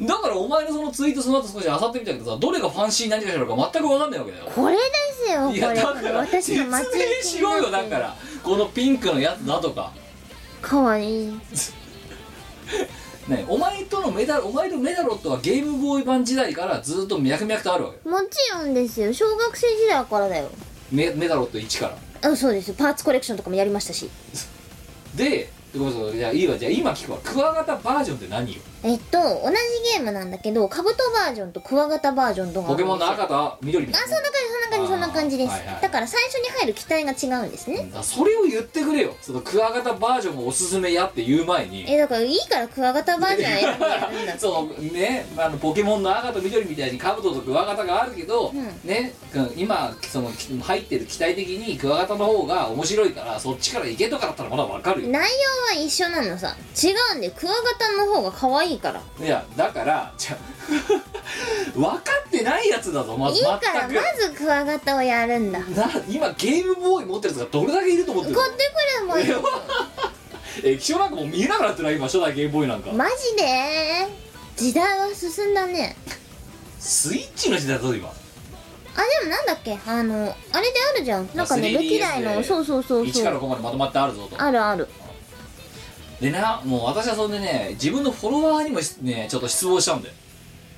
だからお前のそのツイートその後少し漁ってみたけどさどれがファンシー何かしらか全く分かんないわけだよ。これですよこれ。いやだから私の待ち受け説明しろよだから。このピンクのやつだとか。可愛いねお前とのメダルお前とメダロットはゲームボーイ版時代からずっと脈々とあるわけもちろんですよ。小学生時代からだよ。メメダロット1から。あそうです。よパーツコレクションとかもやりましたし。でごめんなさい。じゃあいいわ。じゃあ今聞くわ。クワガタバージョンって何よ？えっと同じゲームなんだけどカブトバージョンとクワガタバージョンとかあポケモンのるんですよ赤と緑みたいなあそんな感じそんな感じそんな感じです、あーはいはい。だから最初に入る機体が違うんですね、だからそれを言ってくれよ。そのクワガタバージョンがおすすめやって言う前に。えだからいいからクワガタバージョン選んでやるんだ。っ てそうねあのポケモンの赤と緑みたいにカブトとクワガタがあるけど、うん。ねうん今その入ってる機体的にクワガタの方が面白いからそっちから行けとかだったらまだわかるよ。内容は一緒なのさ。違うんでクワガタの方が可愛いから。いやだからじゃ 分かってないやつだぞまずいいからま全く。ずクワガタをやるんだ。買ってな今ゲームボーイ持ってるやつがどれだけいると思ってるの？くれもいいよ液晶なん かもう見えなくなってない今初代ゲームボーイなんか、マジで？時代は進んだね。スイッチの時代だぞ今。あでもなんだっけ？あのあれであるじゃん。なんかね 3DS 歴代のでそうそうそうそ1からう5までまとまってあるぞと。あるあるでなもう私はそんでね自分のフォロワーにもねちょっと失望したんだよ。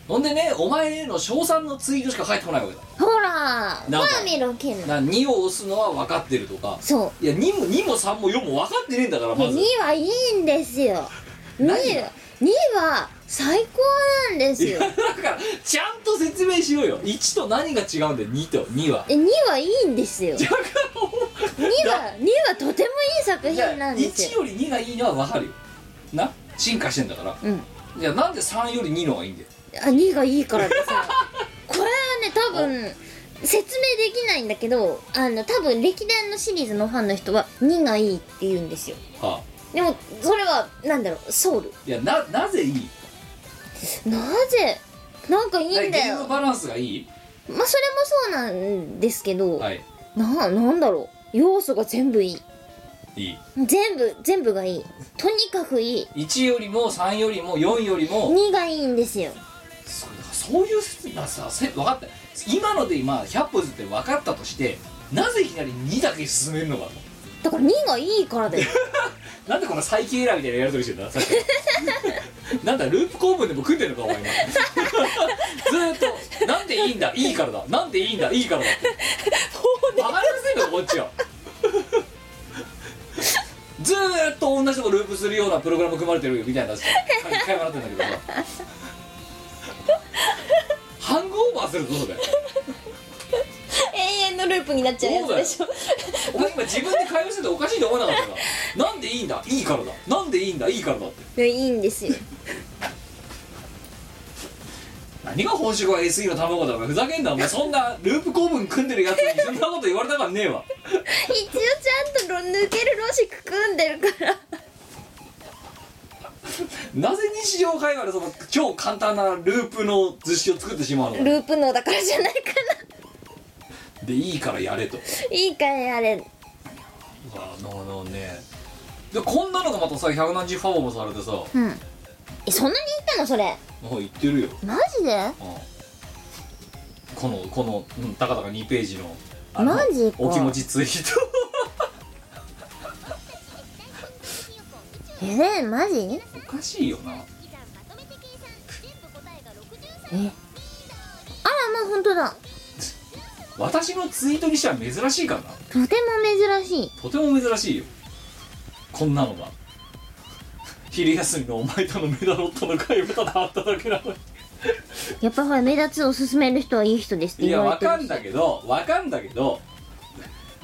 ほんでねお前への称賛のツイートしか返ってこないわけだ。ほらほら見ろケンな2を押すのは分かってるとか。そう。いや2も2も3も4も分かってねえんだからまず。2はいいんですよ。2何が？2は最高なんですよ。だからちゃんと説明しろよ。1と何が違うんだよ2と。2は。え2はいいんですよ。2は2はとてもいい作品なんです1よより2がいいのは分かるよ。な？進化してんだから。うん。いやなんで3より2の方がいいんだよ？あ2がいいからでさこれはね多分説明できないんだけどあの多分歴代のシリーズのファンの人は2がいいって言うんですよ。はあでもそれはなんだろうソウル。いやななぜいい？なぜ？なんかいいんだゲーよムバランスがいい？まあそれもそうなんですけど、はい。ななんだろう。要素が全部いい。いい。全部全部がいい。とにかくいい。1よりも3よりも4よりも。2がいいんですよ。そうだからそういう説明がさせ分かった。今ので今100歩ずつって分かったとしてなぜいきなり2だけ進めるのかとだから2がいいからだよ。なんでこのサイキエラーみたいなやり取りしてんだ？さっき。か らなんだループ構文でも組んでるのかお前今。ずーっとなんでいいんだ？いいからだ。なんでいいんだ？いいからだ。って分かりませんのこっちは。ずーっと同じとこループするようなプログラム組まれてるみたいな会話になってんだけどさ。ハングオーバーするぞそれのループになっちゃうやつでしょ。お前今自分で会話してておかしいと思わなかったか？なんでいいんだ？いいからだ。なんでいいんだ？いいからだって。いやいいんですよ。何が本職は SE の卵だ？お前ふざけんな。お前そんなループ構文組んでるやつにそんなこと言われたからねえわ。一応ちゃんと抜けるロジック組んでるから。なぜ日常会話でその超簡単なループの図式を作ってしまうの？かループ脳だからじゃないかでいいからやれと。ないいからやれ。あのね。でこんなのがまたさ百何十ファボもされてさ。もうん。えそんなに言ったの？それ。う言ってるよ、マジで？うん。このこの、うん、たかたか2ページのあのマジか。お気持ちツイート。えー、マジ？おかしいよな。え。あらまあ本当だ私のツイートにしては珍しいからな。とても珍しい。とても珍しいよ。こんなのが。昼休みのお前とのメダロットの会話ただあっただけなのやっぱほら目立つを勧める人はいい人ですってにいや言わかんだけどわかんだけど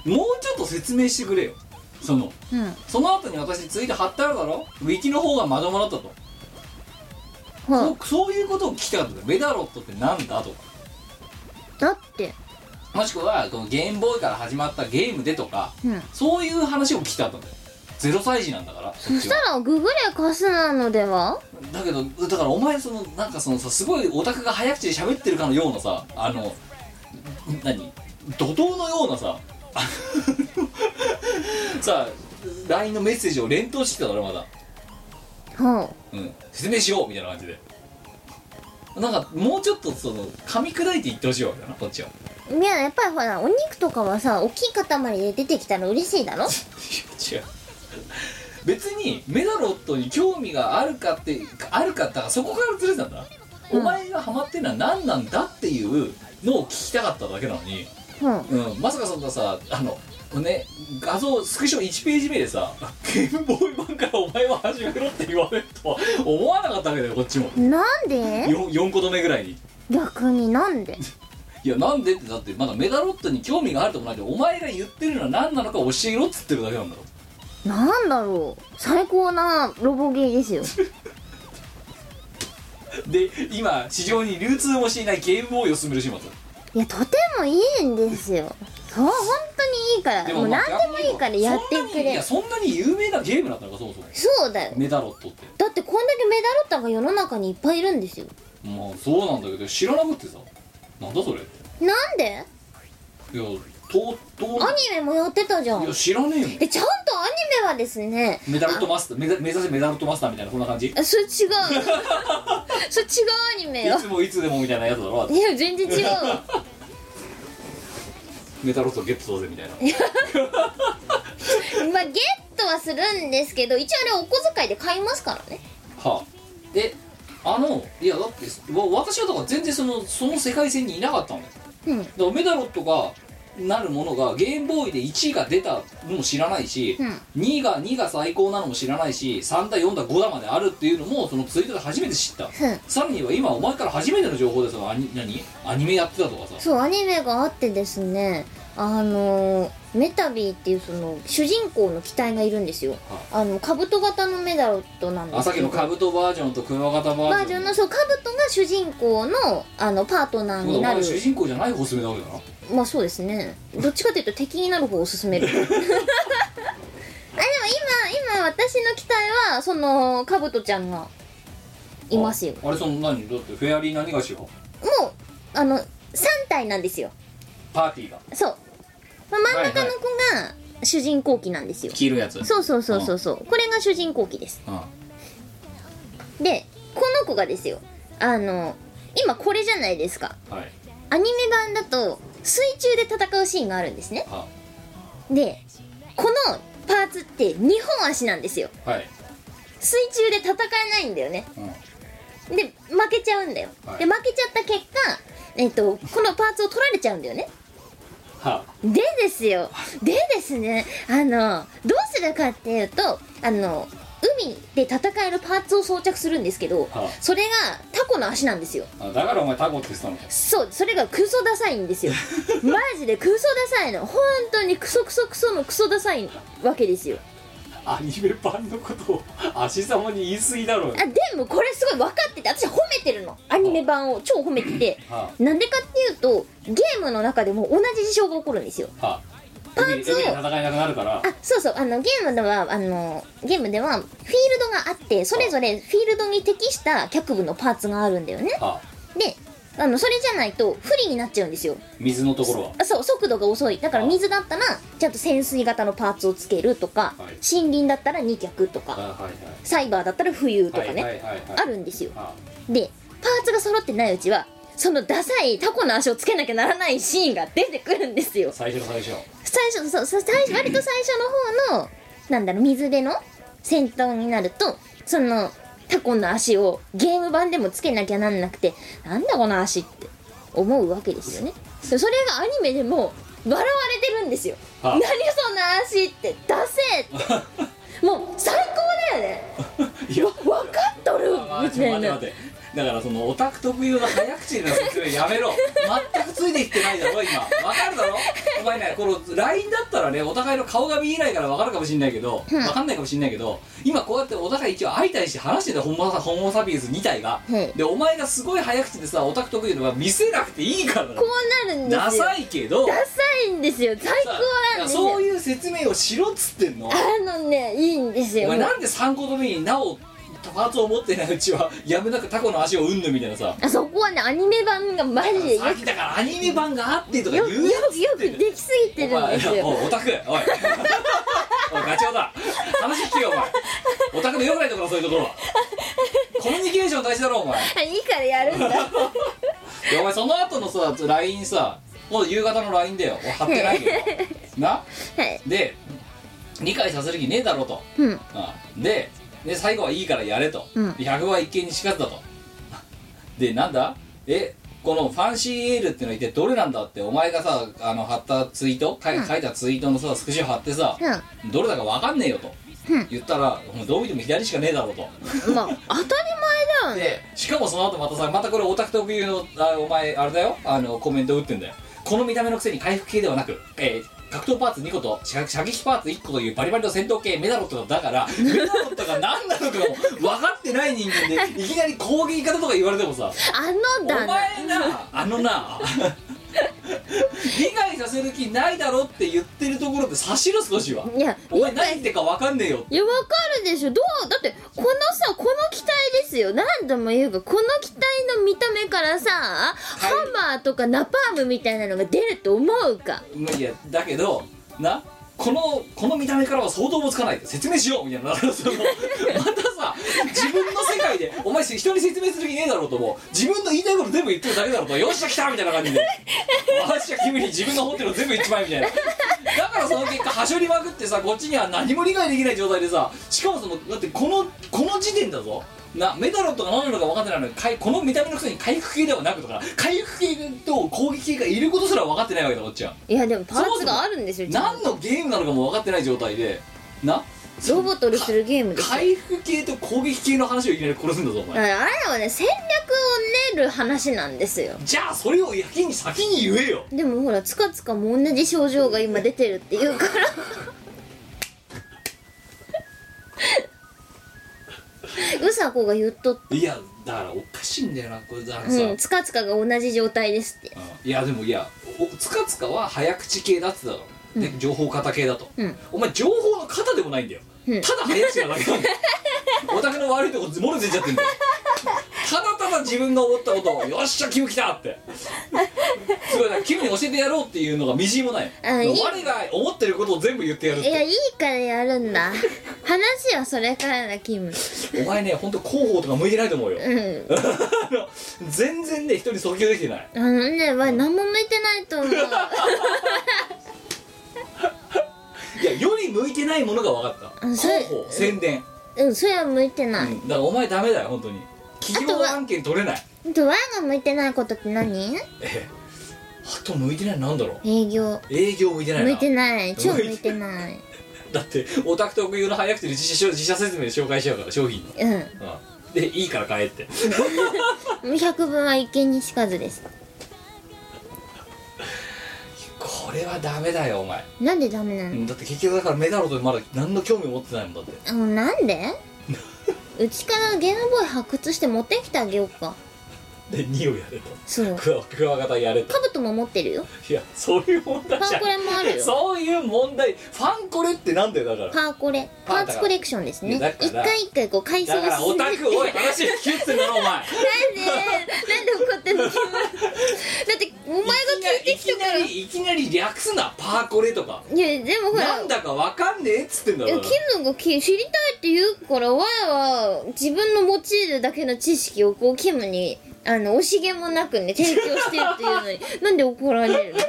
もうちょっと説明してくれよ。そのうん。その後に私ツイート貼ってあるだろ？ウィキの方がまともだったと、ほそそういうことを聞きたかったんだよ。メダロットってなんだとか。うだってもしくはこのゲームボーイから始まったゲームでとかうん。そういう話を聞きたかったんだよ。0歳児なんだから。そそしたらググれカスなのでは？だけどだからお前そのなんかそのさすごいオタクが早口で喋ってるかのようなさあの何？怒涛のようなさ あのさ LINE のメッセージを連投してきたからまだ、ほうん、説明しようみたいな感じでなんかもうちょっとその噛み砕いていってほしいわけだなこっちは。ういややっぱりほらお肉とかはさ大きい塊で出てきたら嬉しいだろ？違う。別にメダロットに興味があるかってあるかってそこからずれてたんだ、うん。お前がハマってるのは何なんだっていうのを聞きたかっただけなのに、うん。うん、まさかそんなさあのね画像スクショ1ページ目でさゲームボーイ版からお前は始めろって言われるとは思わなかったわけだよこっちも。なんで？4, 4個止めぐらいに。逆になんで？いやなんでってだってまだメダロットに興味があるともないでお前が言ってるのは何なのか教えろっつってるだけなんだろ。なんだろう。最高なロボゲーですよ。で今市場に流通もしていないゲームボーイを進める始末。いやとてもいいんですよそう本当にいいから。もうまあ何でもいいからやってくれ。そんなにいやそんなに有名なゲームだったのかそもそも。そうだよ。メダロットって。だってこんだけメダロッタが世の中にいっぱいいるんですよ。まあそうなんだけど知らなくってさ。なんだそれなんで？いやととアニメもやってたじゃん。いや知らねえよ。えちゃんとアニメはですねメダロットマスター目指目指せメダロットマスターみたいなこんな感じ。いあそれ違う。それ違うアニメよ。つもいつでもみたいなやつだろいや全然違う。わメダロットゲットそうぜみたいな。まあゲットはするんですけど一応あれお小遣いで買いますからね。はあ。であのいやだってわ私はだから全然そのその世界線にいなかったんだよ。うん。だからメダロットがなるものがゲームボーイで1位が出たのも知らないし、うん。2位が2が最高なのも知らないし3だ4だ5だまであるっていうのもそのツイートで初めて知った、うん。さらには今お前から初めての情報でそのアニ何？アニメやってたとかさ。そうアニメがあってですねあのーメタビーっていうその主人公の機体がいるんですよ。あの兜型のメダロットなんですあさっきのカブトバージョンとクワガタバージョンのそう兜が主人公のあのパートナーになる。主人公じゃない方進めたわけだな。まあそうですね。どっちかというと敵になる方を勧める。あでも今今私の機体はそのカブトちゃんがいますよ。ああれその何？だってフェアリー何がしよもうあの3体なんですよ。パーティーが。そう、まあ、真ん中の子が主人公機なんですよ、黄色いやつ。そうそうそうそうそうこれが主人公機です。うん。でこの子がですよ。あの今これじゃないですか。はい。アニメ版だと水中で戦うシーンがあるんですね。はでこのパーツって2本足なんですよ。はい。水中で戦えないんだよね。うん。で負けちゃうんだよ、はい。で負けちゃった結果えっとこのパーツを取られちゃうんだよねはでですよ。でですね。あのどうするかっていうとあの海で戦えるパーツを装着するんですけど、はあ。それがタコの足なんですよ。あだからお前タコって言ってたのかそうそれがクソダサいんですよ。マジでクソダサいの。本当にクソクソクソのクソダサいわけですよアニメ版のことを足様に言い過ぎだろうよ。あでもこれすごい分かってて私は褒めてるの。アニメ版を超褒めてて。はなんでかっていうとゲームの中でも同じ事象が起こるんですよ。あはあ。パーツを海で戦えなくなるから。あそうそう。あのゲームではあのゲームではフィールドがあってそれぞれフィールドに適した脚部のパーツがあるんだよね。はあ。であのそれじゃないと不利になっちゃうんですよ。水のところは？あそう速度が遅い。だから水だったらちゃんと潜水型のパーツをつけるとか、はい。森林だったら2脚とかはいはい。サイバーだったら冬とかね、はいはいはい。はいあるんですよ。はでパーツが揃ってないうちはそのダサいタコの足をつけなきゃならないシーンが出てくるんですよ。最初の最初。最初そうそう最初割と最初の方のなんだろう水辺の戦闘になるとそのタコの足をゲーム版でもつけなきゃなんなくてなんだこの足って思うわけですよね。でそれがアニメでも笑われてるんですよ。はあ。何そんな足ってダセーって。もう最高だよね。いや。わ分かっとる？あみたいなだからそのオタク特有の早口での説明やめろ。全くついてきてないだろ今。わかるだろ？お前ねこの LINE だったらねお互いの顔が見えないからわかるかもしんないけどうん。わかんないかもしんないけど今こうやってお互い一応相対して話してたホモサホモサピエス2体がはい。でお前がすごい早口でさオタク特有のは見せなくていいからこうなるんですよ。ダサいけど。ダサいんですよ。最高なんですよ。そういう説明をしろっつってんの？あのねいいんですよ。お前なんで3個目になおパーツを持ってないうちはやむなくタコの足をうんぬみたいなさ。あそこはねアニメ版がマジでよさっきだからアニメ版があってとかよ言うやつよよくできすぎてるんですよ。おいオタクおい。おいガチョウだ話聞けよお前。オタクのよくないところそういうところは。コミュニケーション大事だろお前。いいからやるんだ。でお前その後のさ LINE さもう夕方の LINE だよ。俺貼ってないけど。な？はい。で理解させる気ねえだろと。うん。あでで最後はいいからやれと、うん。100は一見にしかずだと。でなんだ？えこのファンシーエールってのいてどれなんだってお前がさあの貼ったツイート書い,、たツイートのさスクショ貼ってさ、どれだか分かんねえよと、うん。言ったらどう見ても左しかねえだろうと。まあ当たり前だよね。でしかもその後またさまたこれオタク特有のあお前あれだよ？あのコメント打ってんだよこの見た目のくせに回復系ではなく、えー格闘パーツ2個と射射撃パーツ1個というバリバリの戦闘系メダロットだから メダロットが何なのかも分かってない人間でいきなり攻撃方とか言われてもさあのおだな。前なあのな 理解させる気ないだろって言ってるところで差しろ少しはいやお前何言ってるか分かんねえよいやわかるでしょ。どうだってこのさこの機体ですよ。何度も言うがこの機体の見た目からさ、ハンマーとかナパームみたいなのが出ると思うか。まあいやだけどなこのこの見た目からは想像もつかない説明しようみたいな またさ自分の世界でお前人に説明する気ねえだろうとも自分の言いたいこと全部言ってるだけだろうとよっしゃ来たみたいな感じで。よっしゃ君に自分の持ってるの全部言っちまえみたいな。だからその結果はしょりまくってさこっちには何も理解できない状態でさしかもそのだってこのこの時点だぞなメダロットが何なのか分かってないのにかいこの見た目のくせに回復系ではなくとか回復系と攻撃系がいることすら分かってないわけだこっちは。いやでもパーツがあるんですよちゃんと何のゲームなのかも分かってない状態で。な？ロボトルするゲームですよ。回復系と攻撃系の話をいきなり殺すんだぞお前。だからあれはね戦略を練る話なんですよ。じゃあそれをやけに先に言えよ。でもほらつかつかも同じ症状が今出てるって言うからうさこが言っとっいやだからおかしいんだよなこれだからさ、うんつかつかが同じ状態ですって。うんいやでもいやおつかつかは早口系だっつってたの、で情報型系だと、うん。お前情報の型でもないんだよ、うん。ただ早口なだけなんだよ。オタクの悪いとこ漏れてちゃってんだよただただ自分が思ったことを「よっしゃキム来た!」って。すごいなキムに教えてやろうっていうのがみじんもない。あいい。我が思ってることを全部言ってやるって。いやいいからやるんだ。話はそれからだキム。お前ね本当広報とか向いてないと思うよ。うん。あ の全然ね人に訴求できてない。あのねわ何も向いてないと思う。いや世に向いてないものが分かった。あそれ広報宣伝。うんそれは向いてない、うんだからお前ダメだよ本当に企業案件取れないあとわが向いてないことって何？ええ。あと向いてないの？なんだろう？営業。営業向いてないな。向いてない。超向いてない。だってオタク特有の早くて自社自社説明で紹介しちゃうから商品の、うん。うん、でいいから買えって。百分は一見にしかずです。これはダメだよお前、なんでダメなの、うんだって結局だからメダルとまだ何の興味持ってないもんだって。あのなんで？うちからゲームボーイ発掘して持ってきてあげようか。で2をやれと。そう。クワクワガタやれと。カブトも持ってるよ。いやそういう問題じゃん。パンコレもあるよ。そういう問題。ファンコレってなんだよだから。パーコレ。パーツコレクションですね。いやだから一回一回こう改装だからオタクおい話聞けっつうんだろお前。なんでなんで怒ってんの だってお前が聞いてきたから。いきなりいきなり略すなパーコレとか。いやでもほら。なんだかわかんねえっつってんだろいやキムがき知りたいって言うからわやは自分の用いるだけの知識をこうキムにあの惜しげもなくね提供してるっていうのになんで怒られるの？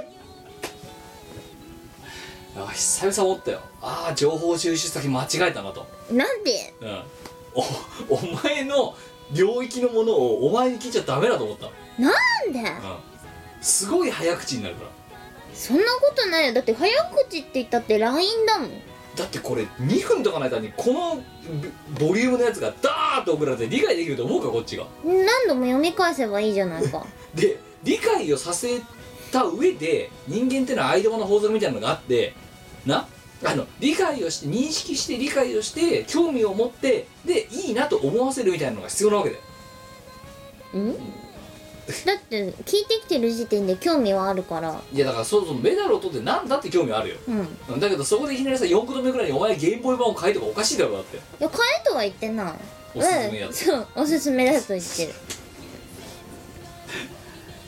あ久々思ったよ。ああ情報収集先間違えたなと。なんで？うん。おお前の領域のものをお前に聞いちゃダメだと思ったなんで？うん。すごい早口になるから。そんなことないよ。だって早口って言ったって LINE だもんだってこれ2分とかの間にこのボボリュームのやつがダーッと送られて理解できると思うかこっちが。何度も読み返せばいいじゃないか。で理解をさせた上で人間ってのは相手の法則みたいなのがあってな？あの理解をして認識して理解をして興味を持ってでいいなと思わせるみたいなのが必要なわけだよ。うん？だって聞いてきてる時点で興味はあるから。いやだからそうそうメダルを取ってなんだって興味あるよ。うん。いだけどそこでいきなりさ4個目ぐらいにお前ゲームボーイ版を変えとかおかしいだろだって。や買えとは言ってない。おすすめやつうん。そう おすすめだと言ってる。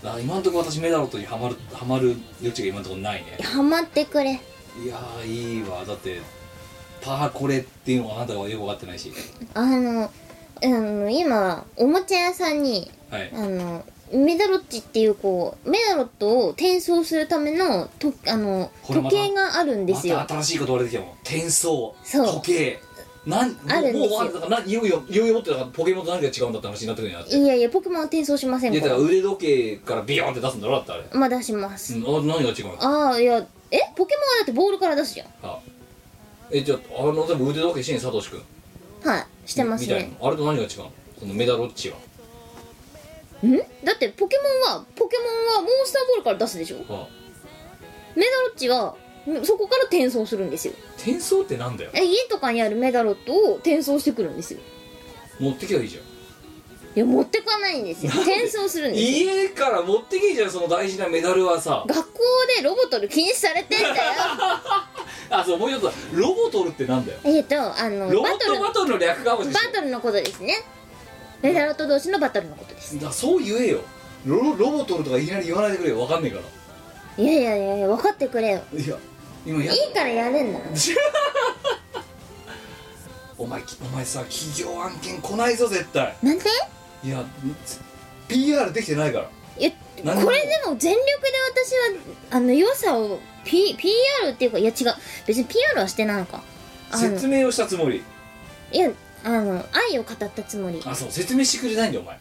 だから今のところ私メダルにはまるはまる余地が今のところないね。ハマってくれ。いやーいいわ。だってパーコレっていうのがあなたがよく分かってないし。あのあの今おもちゃ屋さんにはい。あのメダロッチっていうこうメダロットを転送するためのとあのこれまた？時計があるんですよ。また新しいこと言われてきたもん。転送。そう。時計。なんあるんですよ。もう分かんないいよいよいよいよってだからポケモンと何が違うんだって話になってくるんやって。いやいやポケモンは転送しませんいやからだから腕時計からビヨーンって出すんだろだって。あれ、まあ出します、うん、あ何が違うの？ああいやえ？ポケモンはだってボールから出すじゃん。あ。えじゃああのでも腕時計してんサトシ君。はいしてますみたいねなあれと何が違うの？そのメダロッチはん？だってポケモンはポケモンはモンスターボールから出すでしょ？あメダロッチはんそこから転送するんですよ。転送ってなんだよ。え家とかにあるメダロットを転送してくるんですよ。持ってきゃいいじゃん。いや持ってかないんですよ。転送するんですよ。家から持ってきゃいいじゃんその大事なメダルはさ。学校でロボトル禁止されてんだよ。あそうもう一つ。だロボトルってなんだよ。えっとあのロボッバトルバトルの略かもしれないトルのことですねメダロット同士のバトルのことです。だそう言えよ。ロロボトルとかいきなり言わないでくれよ。わかんねえから。いやいやいやいや分かってくれよ。いや今やいいからやるんだ お前きお前さ企業案件来ないぞ絶対。なんで？いや PR できてないから。いやこれでも全力で私はあの良さを、P、PR っていうかいや違う。別に PR はしてないのか。説明をしたつもり。いやあの愛を語ったつもり。あそう説明してくれないんだよお前。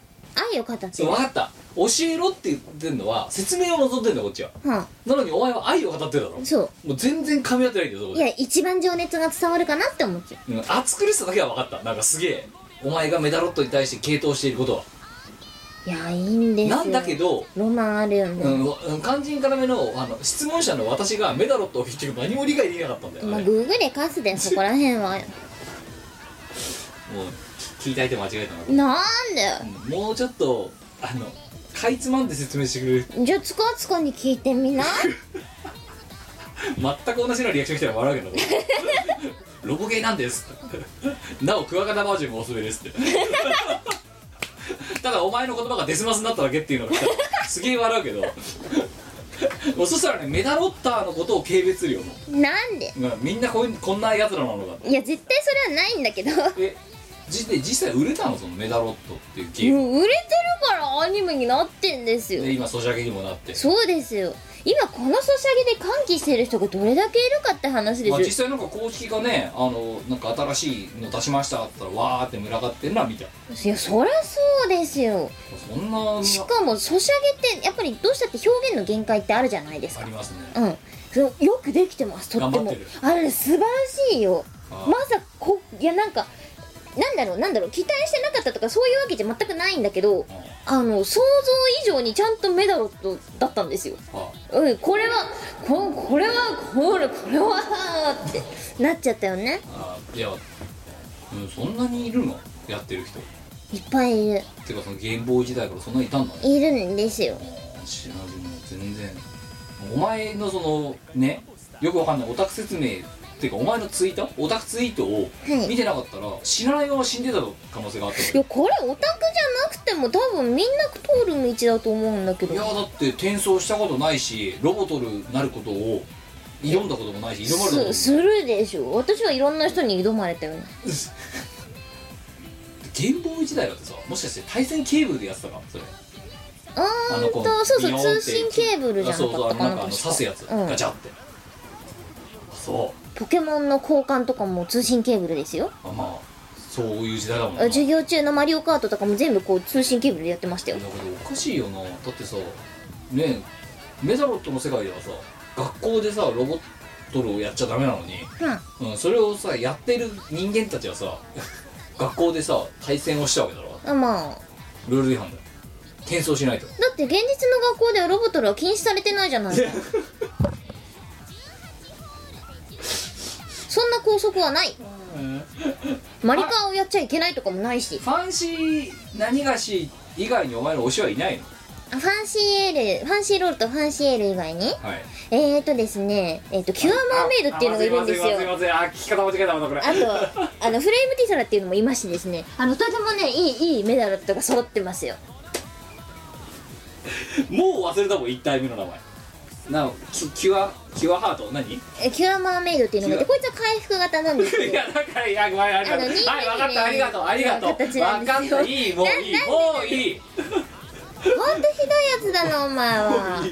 愛を語って。そう分かった。教えろって言ってんのは説明を望んでんだこっちは。はなのにお前は愛を語ってるだろ。あ、そもう全然噛み合ってないんだよそこでういや一番情熱が伝わるかなって思っちゃう。うん熱苦しさだけは分かった。なんかすげえお前がメダロットに対して傾倒していることは。いやいいんですよ。なんだけどロマンあるよね、うんわ、肝心からめのあの質問者の私がメダロットを結局何も理解できなかったんだよ、まあね、グーグレカスでそこら辺はもう聞いたいて間違えたななんで？うんもうちょっとあのかいつまんで説明してくれる？じゃあつかつかに聞いてみな全く同じようなリアクション来たら笑うけど。ロボゲーなんですなおクワガタバージョンもおすすめですって。ただお前の言葉がデスマスになっただけっていうのがすげえ笑うけど。もうそしたらねメダロッターのことを軽蔑するよもなんで？みんなこういうこんなやつらなのかいや絶対それはないんだけど。えじで実際売れたのそのメダロットっていうゲーム、売れてるからアニメになってんですよ。で今ソシャゲにもなって。そうですよ。今このソシャゲで歓喜してる人がどれだけいるかって話ですまあ、よ、実際なんか公式がねあのなんか新しいの出しましたって言ったらわーって群がってるのは見たいやそりゃそうですよ。そんなしかもソシャゲってやっぱりどうしたって表現の限界ってあるじゃないですか。ありますね。うん。そうよくできてます。とっても。頑張ってる。あれ素晴らしいよ。あまさこいやなんかなんだろうなんだろう期待してなかったとかそういうわけじゃ全くないんだけどああの想像以上にちゃんとメダロットだったんですよ。あうんこれはここれはこれこれはってなっちゃったよね。あい。や、うん、そんなにいるの？やってる人。いっぱいいる。てかそのゲームボーイ時代からそんなにいたんだね。いるんですよ。知らずに全然。お前のそのねよくわかんないオタク説明っていうかお前のツイート？オタクツイートをはい。見てなかったら知らないまま死んでた可能性があったいやこれオタクじゃなくても多分みんな通る道だと思うんだけど。いやだって転送したことないしロボトルなることを挑んだこともないし挑まれたこともすするでしょ。私はいろんな人に挑まれたよね。ゲームボーイ時代だってさもしかして対戦ケーブルでやってたか？それ。あーんあのことそうそうビヨーンって通信ケーブルじゃなかそうそうなのなんかあの刺すやつ、うん。ガチャって。そポケモンの交換とかも通信ケーブルですよ。うあまあそういう時代だもんな。授業中のマリオカートとかも全部こう通信ケーブルでやってましたよ。だけどおかしいよな。だってさねえメザロットの世界ではさ学校でさロボットルをやっちゃダメなのに、うん、それをさやってる人間たちはさ 学校でさ対戦をしたわけだろ。うんまあ。ルール違反だよ。転送しないと。だって現実の学校ではロボトルは禁止されてないじゃない。ですかそんな校則はない。マリカーをやっちゃいけないとかもないし。ファンシー何がし以外にお前の推しはいないの？ァンシーエールファンシーロールとファンシーエール以外に？はい。えーとですねえーとキュアマーメイドっていうのがいるんですよ。あませんすいませんあ聞き方間違えたまたこれあとあのフレームティサラっていうのもいましてですね。あのとてもねいいいいメダルとか揃ってますよ。もう忘れたもん1体目の名前なおキキュアキュアハート何？いえキュアマーメイドっていうのがいてこいつは回復型なんですけど やだからいやごめんありがとうあのはい分かった。ありがとう。ありがとう。形なんですよ。分かった。いいもういいなもういい。ほんとひどいやつだなお前は。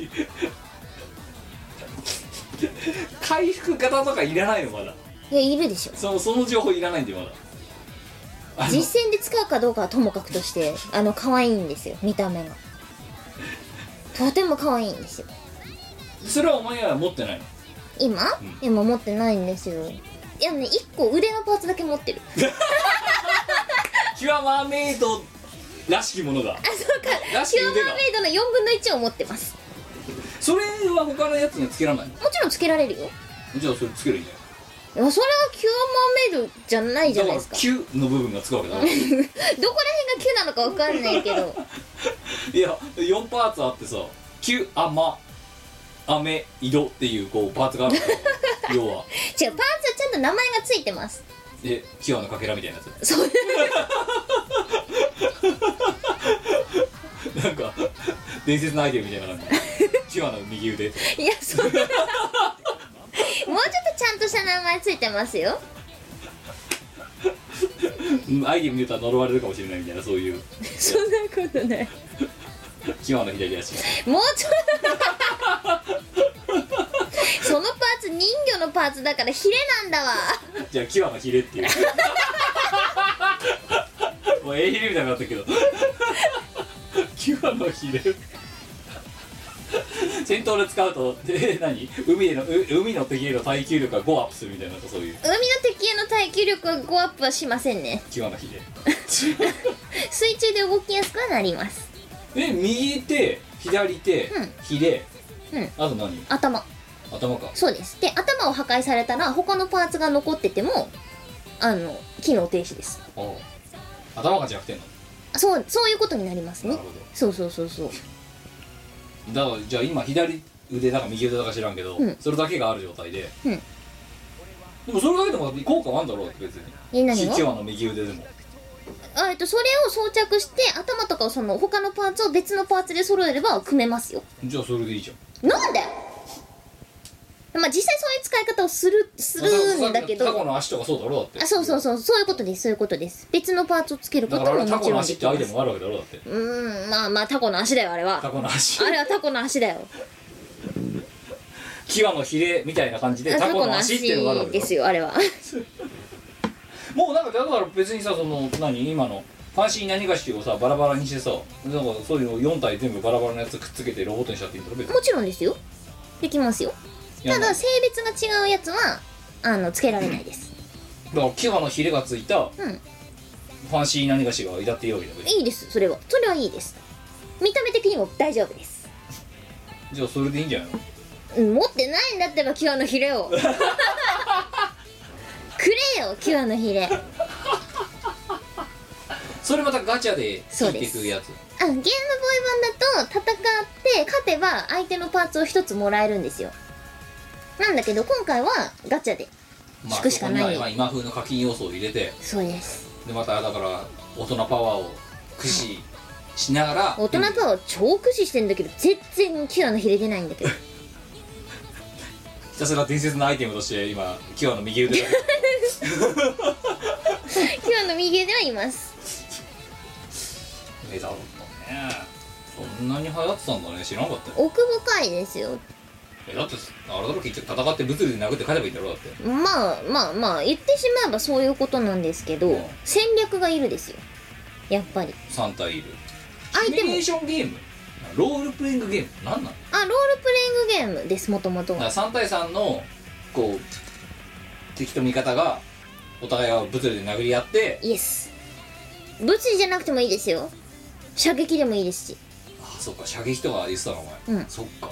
回復型とかいらないのまだ。いやいるでしょ。そのその情報いらないんでまだ。あの実践で使うかどうかはともかくとしてあの可愛いんですよ。見た目が。とても可愛いんですよそれはお前は持ってないの？今、ん。今持ってないんですよ。いやね1個腕のパーツだけ持ってる。キュアマーメイドらしきものがあそうか。らしキュアマき腕がーメイドの4分の1を持ってます。それは他のやつにはつけられないの？もちろんつけられるよ。じゃあそれつけるんじゃいやそれはキュアマーメイドじゃないじゃないですか。キュの部分がつくわけだ どこら辺がキュなのか分かんないけど。いや4パーツあってさキュアマアメイドっていうこうパーツがあるんだよ要は。違うパーツはちゃんと名前がついてます。えキュアのかけらみたいなやつ。そう。なんか伝説のアイテムみたいな感じ。キュアの右腕。いやそんな。もうちょっとちゃんとした名前ついてますよ。うんアイテムに言ったら呪われるかもしれないみたいなそういう。そんなことない。キュアの左足。もうちょっとそのパーツ人魚のパーツだからヒレなんだわ。じゃあキュアのヒレっていう。もうエイヒレみたいになったけど。キュアのヒレ。戦闘で使うとで何？海へのう海の敵への耐久力が5アップするみたいななんかそういう。海の敵への耐久力は5アップはしませんね。キュアのヒレ。水中で動きやすくはなります。で右手左手、うん。ヒレ、うん。あと何？頭頭か。そうです。で頭を破壊されたら他のパーツが残っててもあの機能停止です。頭が弱点なの？そうそういうことになりますね。なるほど。そうそうそうそう。だからじゃあ今左腕だか右腕だか知らんけど、うん。それだけがある状態で、うん。でもそれだけでも効果はあるんだろうって別に。え何が？の右腕でも。あえっとそれを装着して頭とかをその他のパーツを別のパーツで揃えれば組めますよ。じゃあそれでいいじゃん。なんで？まあ実際そういう使い方をするするんだけタコどの足とかそうだろだって。あそうそうそう。そういうことです。そういうことです。別のパーツをつけるこだからあれタとももちろんコの足ってアイテムがあるわけだろだって。うーん。まあまあタコの足だよあれは。タコの足。あれはタコの足だよ。キュアのヒレみたいな感じであタコの足っていうのがあるわけだですよあれは。もうなんかだから別にさその何？今のファンシー何がしをさバラバラにしてさなんかそういうの4体全部バラバラのやつくっつけてロボットにしちゃっていいんだろ別に。もちろんですよ。できますよただ性別が違うやつはあのつけられないです。だからキュアのヒレがついたうん。ファンシー何がしがいたっていいわけだいいですそれは。それはいいです。見た目的にも大丈夫です。じゃあそれでいいんじゃないの？うん持ってないんだってばキュアのヒレを。くれよキュアのヒレ。それまたガチャで引いていくやつ。あゲームボーイ版だと戦って勝てば相手のパーツを一つもらえるんですよなんだけど今回はガチャでまあ引くしかない。そこには今風の課金要素を入れて。そうです。でまただから大人パワーを駆使しながら大人パワーを超駆使してんだけど全然キュアのヒレ出ないんだけど。ひたすら伝説のアイテムとして今キュアの右腕が キュアの右腕はいます。えだろうね。そんなに流行ってたんだね。知らなかったよ。奥深いですよえだってあれだろ結局戦って物理で殴って勝てばいいんだろだって。まあまあまあ言ってしまえばそういうことなんですけどうん。戦略がいるですよ。やっぱり。3体いる。相手も。シミュレーションゲーム。ロールプレイングゲーム。何なのあロールプレイングゲームですもともとは。だから3対3のこう敵と味方がお互いが物理で殴り合ってイエス物理じゃなくてもいいですよ。射撃でもいいですし。あそっか。射撃とか言ってたのお前、うん。そっか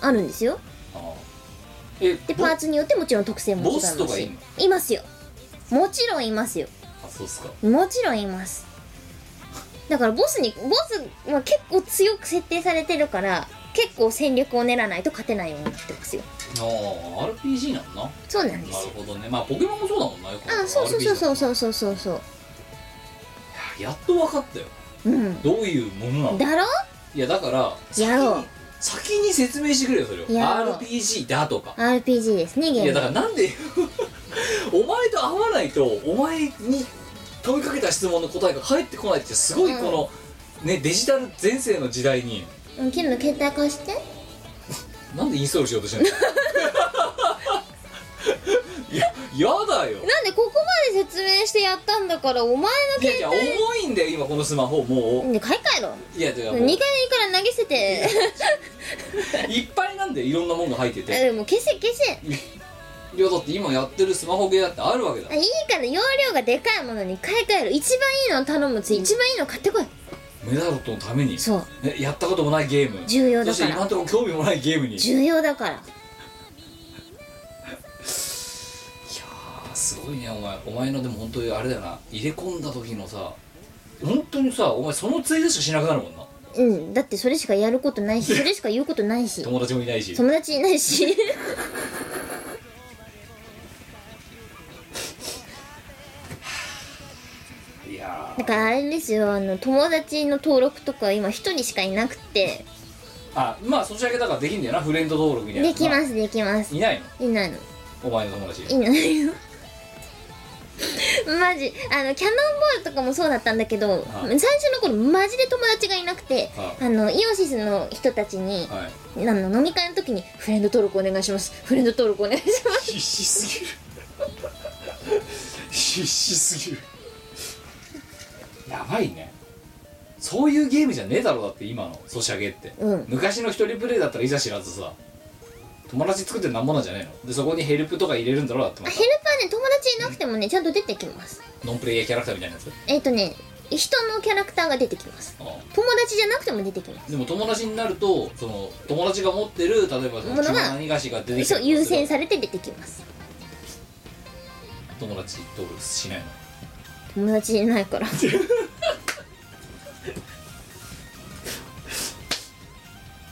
あるんですよ。ああえボでパーツによってもちろん特性も違います。しボスとかいんの？いますよ。もちろんいますよ。あそうっすか。もちろんいます。だからボスにボスは結構強く設定されてるから結構戦略を練らないと勝てないようになってますよ。ああ RPG なんだ。なそうなんですなるほどね。まあポケモンもそうだもんなよく。あそうそうそうそうう。そうそうそうそうやっと分かったよ。うん。どういうものなのだろ？いやだからやろう。先に先に説明してくれよそれを。RPG だとか。RPG ですねゲームいやだからなんで お前と会わないとお前に問いかけた質問の答えが返ってこないってすごいこの、ねデジタル全盛の時代に。うんキルの携帯貸して。なんでインストールしようとしてんの？いややだよ。なんでここまで説明してやったんだからお前のいやいや重いんだよ今このスマホもね買い替えろ。ういやいや2もう回でいいから投げ捨てて。いっぱいなんだよいろんなもんが入ってて。あでも消せ消せ。いやだって今やってるスマホゲーだってあるわけだ。あいいから容量がでかいものに買い替える一番いいのを頼むつ一番いいの買ってこい。メダロットのために。そう。ねやったこともないゲーム。重要だから。そして今のところ興味もないゲームに。重要だからすごいねお前お前のでも本当にあれだよな。入れ込んだ時のさ本当にさお前そのついでしかしなくなるもんな。うんだってそれしかやることないしそれしか言うことないし。友達もいないし。友達いないし。いやだからあれですよあの友達の登録とか今一人しかいなくて。ーあまあそちらけだからできんだよなフレンド登録みたいなできますできます。いないの？いないの。お前の友達いないよ マジ。あのキャノンボールとかもそうだったんだけどあ最初の頃マジで友達がいなくてああのイオシスの人たちにはい。あの飲み会の時に「フレンド登録お願いします。フレンド登録お願いします。必死すぎる。必死すぎる。やばいね。そういうゲームじゃねえだろだって今のソシャゲって」うん。昔の一人プレイだったらいざ知らずさ友達作ってなんぼなんじゃねえの？でそこにヘルプとか入れるんだろだってヘルパーね友達いなくてもねちゃんと出てきます。ノンプレイヤーキャラクターみたいなやつ？えっ、とね人のキャラクターが出てきます。あ友達じゃなくても出てきます。でも友達になるとその友達が持ってる例えばそのものが何菓子が出てきたそう優先されて出てきます。友達登録しないの？友達いないから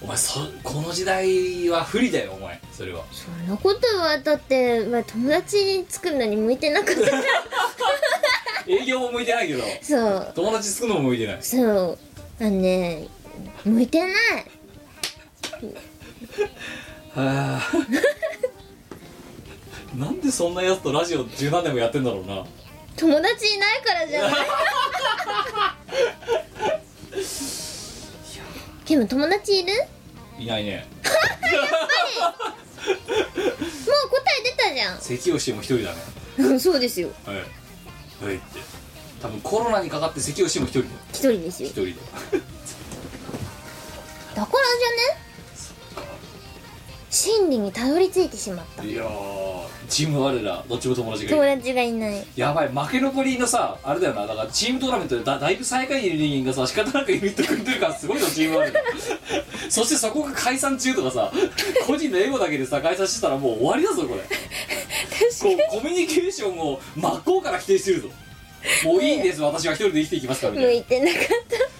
お前そこの時代は不利だよお前。それは。そんなことはだって、まあ、友達作るのに向いてなかった営業も向いてないけど。そう。友達作るのも向いてない。そう。あのね向いてない。はあ なんでそんなやつとラジオ十何年もやってんだろうな。友達いないからじゃない？でも友達いる？いないね。もう答え出たじゃん。咳をしても一人だね。うんそうですよ。はい。はいって。多分コロナにかかって咳をしても一人だよ。一人ですよ。一人でだからじゃね？真理にたどり着いてしまった。いやーチーム我らどっちも友達がい友る達がいない。やばい負け残りのさあれだよな。だからチームトーナメントでだだいぶ最下位にいる人間がさ仕方なくユニット組んでるからすごいのチーム我らそしてそこが解散中とかさ 個人のエゴだけでさ解散してたらもう終わりだぞこれ。こうコミュニケーションを真っ向から否定してるぞ。もういいです私は一人で生きていきますからみたいな。向いてなかっ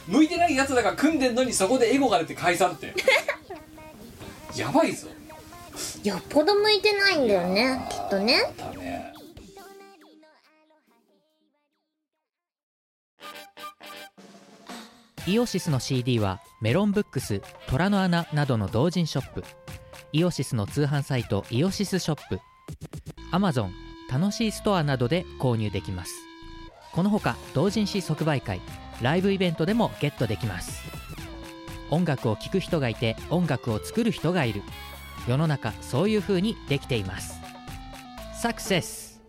た。向いてないやつだから組んでんのにそこでエゴが出て解散って。やばいぞよっぽど向いてないんだよねきっとね。だね。イオシスの CD はメロンブックス虎の穴などの同人ショップ。イオシスの通販サイトイオシスショップ。Amazon 楽しいストアなどで購入できます。このほか同人誌即売会ライブイベントでもゲットできます。音楽を聴く人がいて音楽を作る人がいる世の中そういう風にできています。サクセス。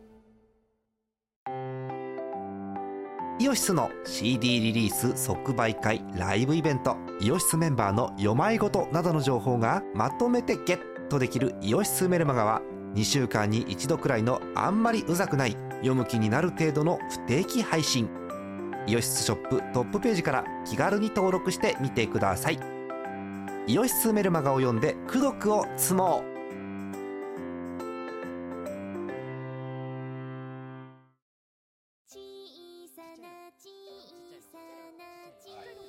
イオシスの CD リリース即売会ライブイベント。イオシスメンバーの読まいごとなどの情報がまとめてゲットできる。イオシスメルマガは2週間に1度くらいのあんまりうざくない。読む気になる程度の不定期配信。イオシスショップトップページから気軽に登録してみてください。イオシスメルマガを読んで功徳を積もう。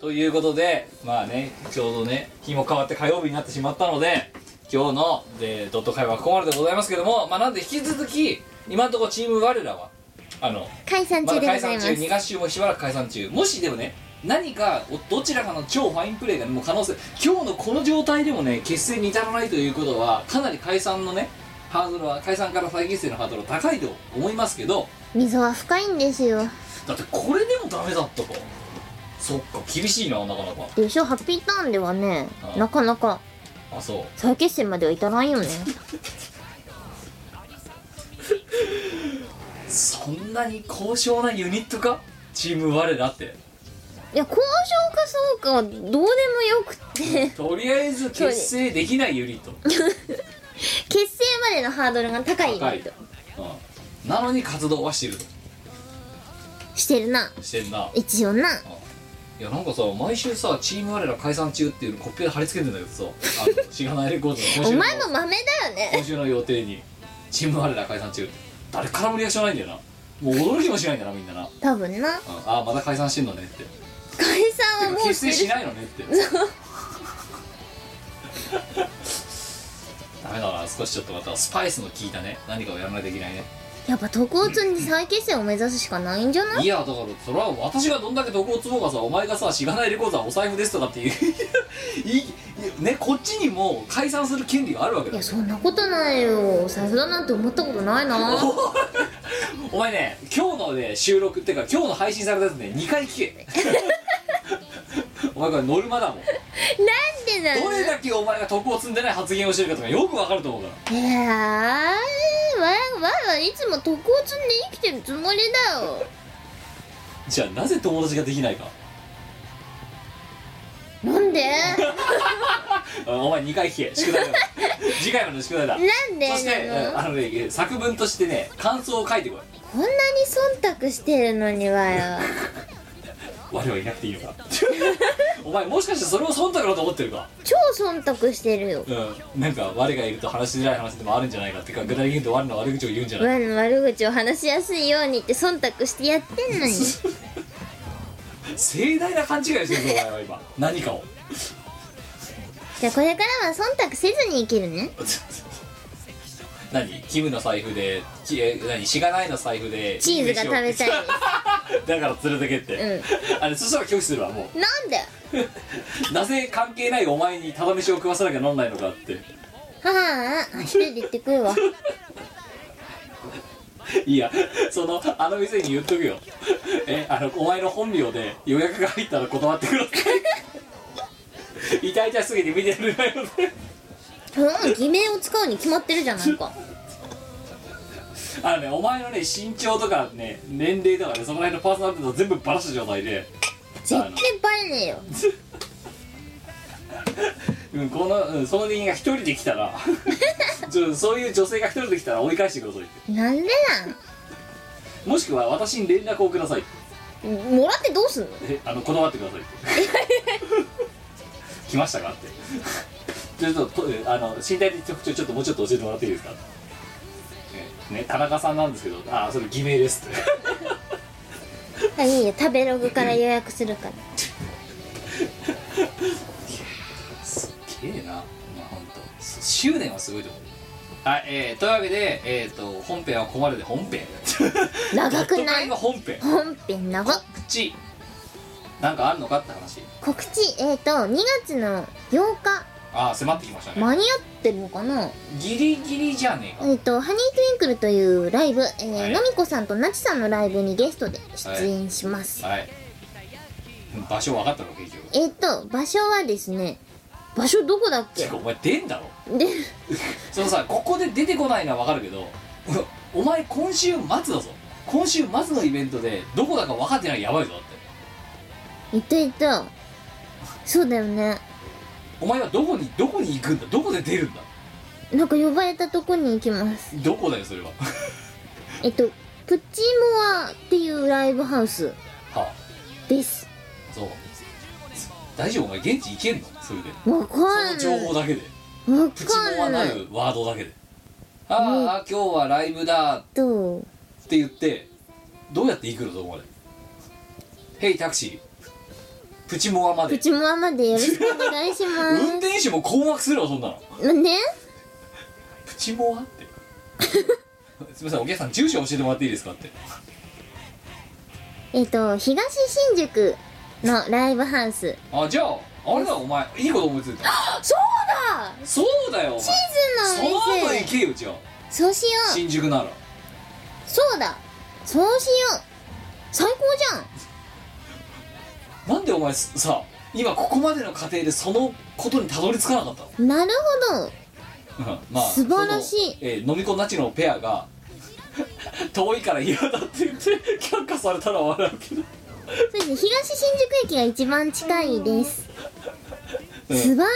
ということでまあねちょうどね日も変わって火曜日になってしまったので今日のでドット会はここまででございますけどもまあなんで引き続き今のところチーム我らはあの解散中でございます、解散中2合集もしばらく解散中もしでもね何かおどちらかの超ファインプレーが、ね、もう可能性今日のこの状態でもね結成に至らないということはかなり解散のねハードルは解散から再結成のハードルは高いと思いますけど溝は深いんですよ。だってこれでもダメだったか。そっか厳しいななかなか。でしょ？ハッピーターンではねあなかなかあそう。再結成までは至らんよね。なに高尚なユニットか？チーム我らっていや交渉かそうかはどうでもよくって。とりあえず結成できないユニット、結成までのハードルが高いユニット。うん、なのに活動はしてると。してるな。してんな。一応な。いやなんかさ毎週さチーム我ら解散中っていうのコップで貼り付けてんだけどさあのしがないレコードの今お週の。前も豆だよね。今週の予定にチーム我ら解散中って。誰からもリアクションないんだよな。もう驚きもしないんだなみんなな、うん、多分な。ああまだ解散してんのねって解散はもうしるしてないのねってダメだな少しちょっとまたスパイスの効いたね。何かをやらないといけないねやっぱ徳を積んで再結成を目指すしかないんじゃない？いやだからそれは私がどんだけ毒を積もうがさお前がさしがないレコードはお財布ですとかっていういいねこっちにも解散する権利があるわけだ。よいやそんなことないよ。お財布だなんて思ったことないな。お前ね今日のね収録っていうか今日の配信されたやつね2回聞けお前これノルマだもん。なんでなのどれだけお前が徳を積んでない発言をしてるかとかよくわかると思うから。いやーわわはいつも徳を積んで生きてるつもりだよ。じゃあなぜ友達ができないか。なんで？あ お前2回聞け。宿題だ次回までの宿題だ。なんで？そしてなのあのね作文としてね感想を書いてこい。こんなに忖度してるのにはよ。我はいなくていいのかお前もしかしてそれを忖度だと思ってるか？超忖度してるよ。うん。なんか我がいると話しづらい話でもあるんじゃないかっていうか具体的に言うと我の悪口を言うんじゃない我の悪口を話しやすいようにって忖度してやってんのに。盛大な勘違いしてるぞお前は今。何かを。じゃあこれからは忖度せずに生きるね 何？キムの財布できえ何？しがないの財布でチーズが食べたいです。だから連れてけって、うあれそしたら拒否するわもなんで？う なぜ関係ないお前にただ飯を食わさなきゃなんないのかって。はあ一人で行ってくるわ。いやそのあの店に言っとくよ。えあのお前の本名で予約が入ったら断ってください。痛々しすぎて見てるなよってうん偽名を使うに決まってるじゃないか。あのねお前のね身長とかね年齢とかねそこら辺のパーソナリティを全部バラした状態で。絶対バレねえよ。うん、この、うん、その人間が一人で来たら ちょそういう女性が一人で来たら追い返してくださいって。なんでもしくは私に連絡をくださいもらってどうすんの？えあの断ってくださいって。来ましたかってちょっとあの身体的特徴ちょっともうちょっと教えてもらっていいですか？えね田中さんなんですけどあそれ偽名です。ってあいいよ食べログから予約するから。すっげえな。まあ本当執念はすごいと思う。はい、えー、というわけで、えー、と本編はここまでで本編。長くない？本編。本編長っ。告知。なんかあるのかって話。告知。えっ、ー、と2月の8日ああ迫ってきましたね。間に合ってるのかな？ギリギリじゃねえか。えっ、とハニートゥインクルというライブ、えーはい。のみこさんとなちさんのライブにゲストで出演します、はい。場所分かったの？結局。えっ、と場所はですね場所どこだっけ？てかお前出んだろ？で そのさここで出てこないのは分かるけどお前今週末だぞ。今週末のイベントでどこだか分かってないやばいぞだって。言った言った。そうだよねお前はどこにどこに行くんだ？どこで出るんだ？なんか呼ばれたとこに行きます。どこだよそれは？えっとプチモアっていうライブハウス。はです。あそう。大丈夫？お前現地行けんの？それで。わかそのん情報ないだけで。わプチモアなないるワードだけで。あーあ今日はライブだ。と。って言ってどうやって行くの？そこまで「ヘイタクシープチモアまで。プチモアまでよろしくお願いしま運転手も困惑するわそんなの。すなんで？プチモアって。すみませんお客さん住所教えてもらっていいですかって。えっと東新宿のライブハウス。あじゃああれだお前いいこと思いついたそうだ！そうだよお前。地図その後のお店行けよじゃあ。そうしよう。新宿なら。そうだ。そうしよう。最高じゃんなんでお前すさ今ここまでの過程でそのことにたどり着かなかったの？なるほど。う んまあ素晴らしい。えー飲み子なちのペアが 遠いから嫌だって言って却下されたら笑うけど。そうですね東新宿駅が一番近いです。うん。素晴ら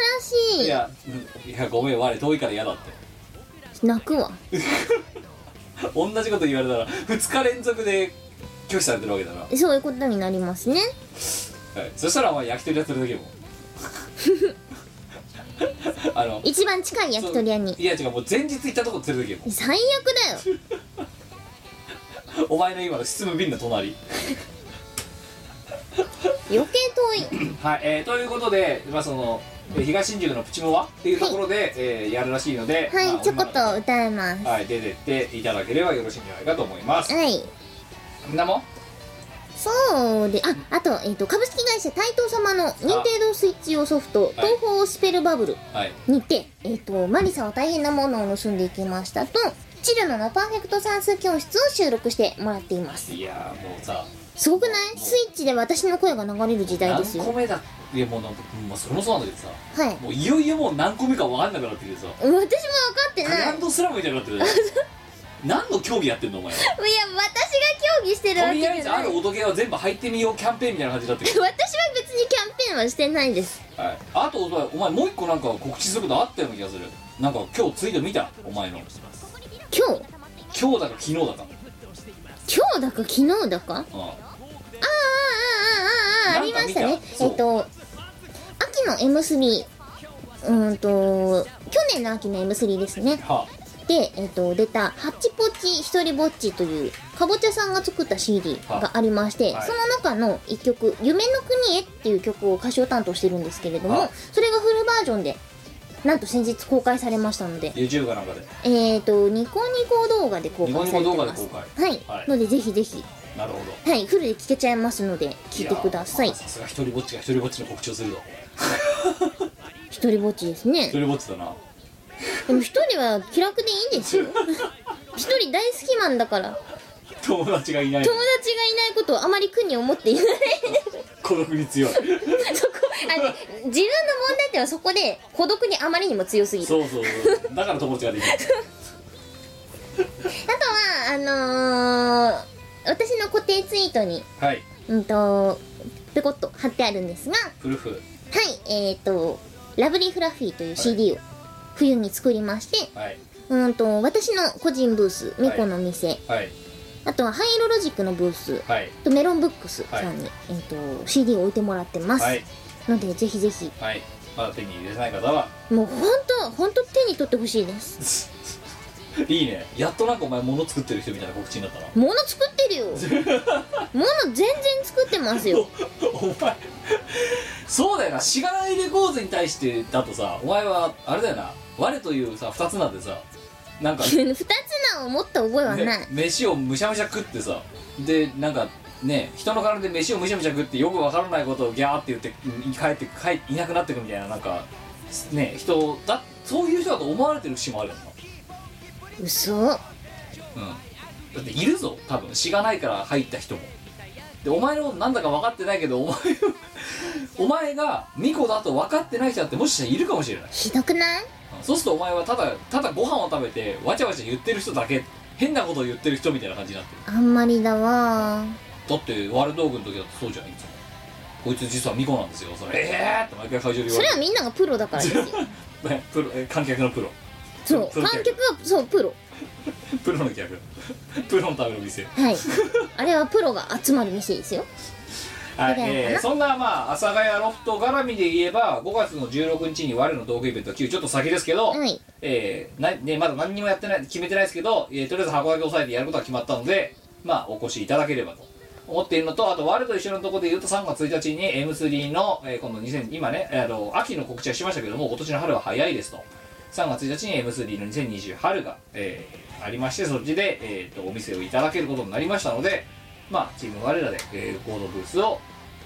しい。いやうんいやごめん我遠いから嫌だって。泣くわ。同じこと言われたら2日連続で拒否されてるわけだな、はい、そういうことになりますねそしたらお前焼き鳥屋連れてけも。あの一番近い焼き鳥屋に。いや違うもう前日行ったとこ連れてけも。最悪だよ。お前の今の進む便の隣。余計遠い。はい、えー、ということで、まあ、そのえー東新宿のプチモワっていうところで、えーやるらしいので、まあはいちょこっと歌います。はい、出てっていただければよろしいんじゃないかと思います。はい。みんなもそうでああと,、えー、と株式会社台東様の任天堂スイッチ用ソフト「東方スペルバブルはい。」にて、えー、とマリサは大変なものを盗んでいきましたとチルノのパーフェクト算数教室を収録してもらっています。いやーもうさ、すごくない？スイッチで私の声が流れる時代ですよ。何個目だいやもうなんか、まあ、それもそうなんだけどさ、はい。もういよいよもう何個目か分かんなくなってきてさ、私も分かってグない。ランドスラムみたいになってる 何の競技やってんのお前は。いや私が競技してるわとけじりあえずある音ゲーは全部入ってみようキャンペーンみたいな感じになってる。私は別にキャンペーンはしてないですはい。あとお前お前もう一個なんか告知することあったような気がする。なんか今日ツイート見た？お前の。今日？今日だか昨日だか。今日だか昨日だか？ああああうん。ああああありましたねえっと秋の M3 うーんと去年の秋の M3 ですねはで、えっと出た「ハッチポッチひとりぼっち」というかぼちゃさんが作った CD がありまして、はい。その中の一曲「夢の国へ」っていう曲を歌唱担当してるんですけれども、はい。それがフルバージョンでなんと先日公開されましたので YouTube かなんかで。えっ、とニコニコ動画で公開されてます。で公開。はい、はい。のでぜひぜひ。なるほど。はい。フルで聴けちゃいますので聴いてください。さすが一人ぼっちが一人ぼっちの告知をするぞ。一人ぼっちですね。一人ぼっちだなでも一人は気楽でいいですよ。一 人大好きマンだから。友達がいない。友達がいないことをあまり苦に思っていない。孤独に強い。そこあの自分の問題点はそこで孤独にあまりにも強すぎる。そうそうそう。だから友達ができる。あとはあのー私の固定ツイートにはい。うんとペコッと貼ってあるんですがフルフ。はいえっ、と「ラブリーフラッフィー」という CD を冬に作りまして、はい。うんと私の個人ブースミコの店、はい。あとはハイロロジックのブースはい。とメロンブックスさんに、えー、と CD を置いてもらってます、はい。のでぜひぜひ。はい。まだ手に入れてない方は。もうほんとほんと手に取ってほしいです。いいね。やっとなんかお前物作ってる人みたいな告知になったな。物作ってるよ。物全然作ってますよ。お前。そうだよな。しがないレコーズに対してだとさお前はあれだよな我というさ二つなんでさなんか 二つ名を持った覚えはない、ね、飯をむしゃむしゃ食ってさでなんかね人の体で飯をむしゃむしゃ食ってよくわからないことをギャーって言ってうん帰って帰いなくなってくみたいななんかね人だそういう人だと思われてる節もあるよ嘘。なうん。だっているぞ多分。しがないから入った人も。でお前のことなんだか分かってないけどお前お前が巫女だと分かってない人だってもしかしたらいるかもしれない。ひどくない？そうするとお前はただただご飯を食べてわちゃわちゃ言ってる人だけ変なことを言ってる人みたいな感じになってる。あんまりだわ。だってワル道具の時だってそうじゃんいつも。こいつ実は巫女なんですよ。それええー、って毎回会場で言それはみんながプロだからですよねプロえ観客のプロ。そう観客はそうプロ。プロの客。プロのための店。はい。あれはプロが集まる店ですよはい、えーそんなまあ阿佐ヶ谷ロフト絡みで言えば5月の16日に我の道具イベント9ちょっと先ですけど、はい。えーなね、まだ何にもやってない決めてないですけど、えーとりあえず箱だけ押さえてやることは決まったのでまあお越しいただければと思っているのとあと我と一緒のところで言うと3月1日に M3 の、えー今度2000今ね、えーあの秋の告知はしましたけども今年の春は早いですと。3月1日に M3 の2020春が、えーありましてそっちで、えー、とお店をいただけることになりましたのでまあチーム我らで、えー、コードブースを、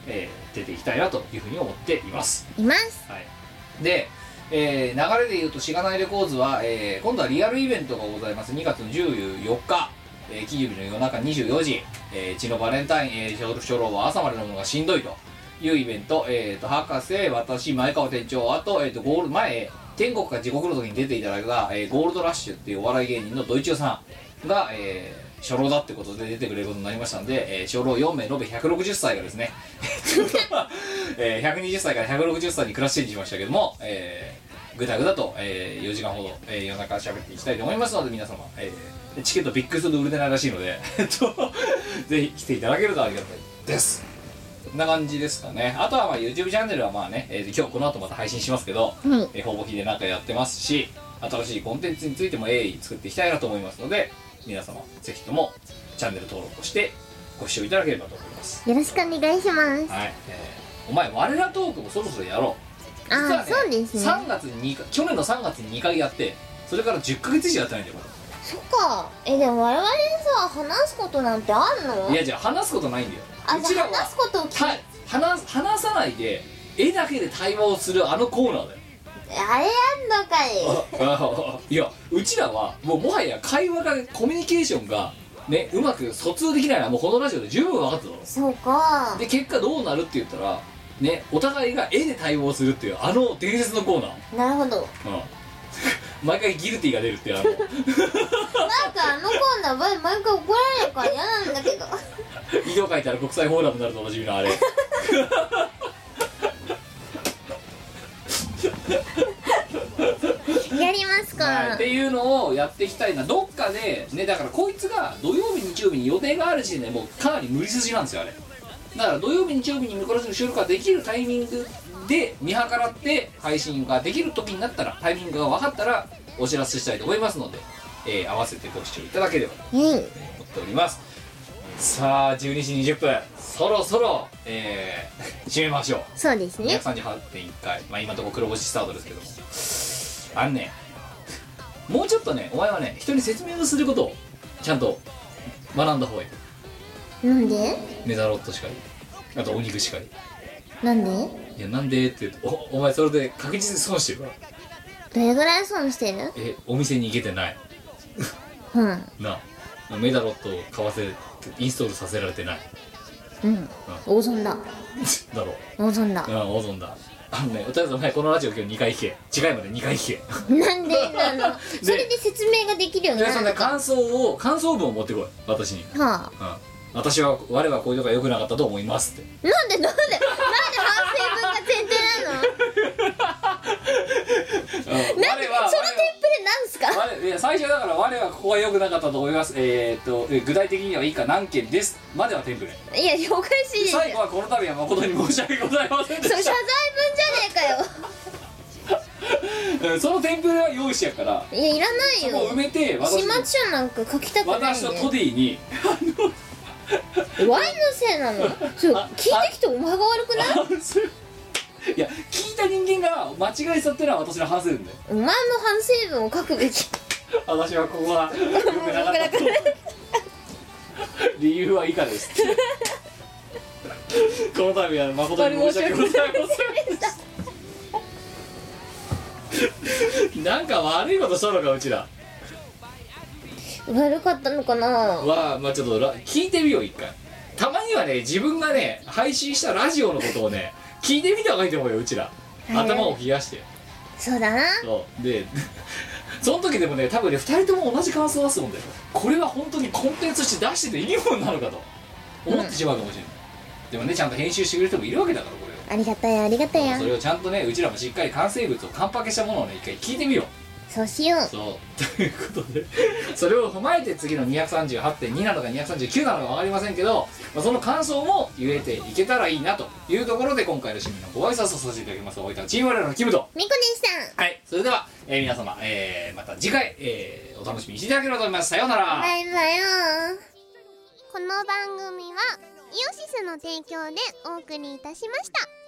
えー出ていきたいなというふうに思っています。います。はい、で、えー流れで言うとしがないレコーズは、えー今度はリアルイベントがございます。2月の14日、えー、金曜日の夜中24時、えー、血のバレンタイン、えー、初初老は朝まで飲むのがしんどいというイベント、えー、と博士私前川店長あと,、えー、とゴール前天国か地獄の時に出ていただいた、えーゴールドラッシュっていうお笑い芸人のドイチューさんが、えー初老だってことで出てくれることになりましたんで、えー初老4名延べ160歳がですね、えー120歳から160歳にクラスチェンジしましたけども、えーぐだぐだと、え4時間ほど、えー夜中喋っていきたいと思いますので皆様、えーチケットビックスで売れてないらしいので えっとぜひ来ていただけるとありがたいです。こんな感じですかね。あとはまあ YouTube チャンネルはまあね、えー今日この後また配信しますけど、うんえーほぼ日でなんかやってますし新しいコンテンツについても鋭意作っていきたいなと思いますので皆様ぜひともチャンネル登録をしてご視聴いただければと思います。よろしくお願いします。はい、えーお前我らトークもそろそろやろう。あ実はーそうですね。3月に2回去年の3月に2回やってそれから10ヶ月以上やってないんだよこそっか。えでも我々さ話すことなんてあんの？れいやじゃあ話すことないんだよ。あじゃあ話すことを聞た話話さないで絵だけで対話をするあのコーナーだよあれやんのかい。いやうちらはもうもはや会話がコミュニケーションがねうまく疎通できないのはもうこのラジオで十分分かってたのそうか。で結果どうなるって言ったらねお互いが絵で対応するっていうあの伝説のコーナー。なるほど。うん。毎回ギルティが出るっていうあの。なんかあのコーナー毎毎回怒られるから嫌なんだけど。色書いたら国際フォーラムになるとおなじみのあれ やりますか、はい、っていうのをやっていきたいな。どっかでねだからこいつが土曜日日曜日に予定がある時点でもうかなり無理筋なんですよあれ。だから土曜日日曜日にミコラジの収録ができるタイミングで見計らって配信ができる時になったらタイミングが分かったらお知らせしたいと思いますので、えー合わせてご視聴いただければと思っております。さあ12時20分。そろそろ、えー 締めましょう。そうですね。238.1回。まあ今のところ黒星スタートですけども。あんねもうちょっとねお前はね人に説明をすることをちゃんと学んだ方がいい。なんで？メダロットしかり。あとお肉しかり。なんで？いやなんでって言うとおお前それで確実に損してるからどれぐらい損してる？えお店に行けてない。うん。なあ。メダロットを買わせインストールさせられてないうん。大損だ。だろ大損だ。うん大損だ。あのねとりあえずお前このラジオ今日2回聞け。次回まで2回聞け。なんでなの それで説明ができるようになるのか。感想を感想文を持ってこい。私に。はうん私は我はこういうとこが良くなかったと思いますって。あなんでなんでなんで反省文が前提なの？うんなん。で我はそのテンプレなんすか？我いや最初だから我はここが良くなかったと思います。えー、っとえ具体的にはいいか何件ですまではテンプレ。いやおかしい。ですよ最後はこの度は誠に申し訳ございませんでそれ謝罪文じゃね うんそのテンプレは用意してやから。えかよいやいらないそこを埋よめて私始末書なんか書きたくない私とトディにワイのせいなの？そう聞いてきてお前が悪くない？いや聞いた人間が間違えたってのは私の反省なんだよ。お前も反省文を書くべき。私はここは良くなかった。と理由は以下です。この度は誠に申し訳ございません。なんか悪いことしたのかうちら悪かったのかな？はまあちょっとら聞いてみよう一回。たまにはね自分がね配信したラジオのことをね聞いてみた方がいいと思うようちら。はい頭を冷やして。そうだな。そう。で その時でもね多分ね2人とも同じ感想を出すもんだよ。これは本当にコンテンツとして出してていいもんなのかと。思ってしまうかもしれない、でもねちゃんと編集してくれる人もいるわけだからこれを。ありがたいありがたいやそれをちゃんとねうちらもしっかり完成物をカンパケしたものをね一回聞いてみようそうしよう。そう。ということで それを踏まえて次の238.2なのか239なのか分かりませんけど、まあ、その感想も言えていけたらいいなというところで今回の趣味のご挨拶をさせていただきます。お相手はチーム我らのキムと。みこでしたはい。それでは、えー皆様、えーまた次回、えーお楽しみにしていただければと思います。さようなら、バイバイよこの番組はイオシスの提供でお送りいたしました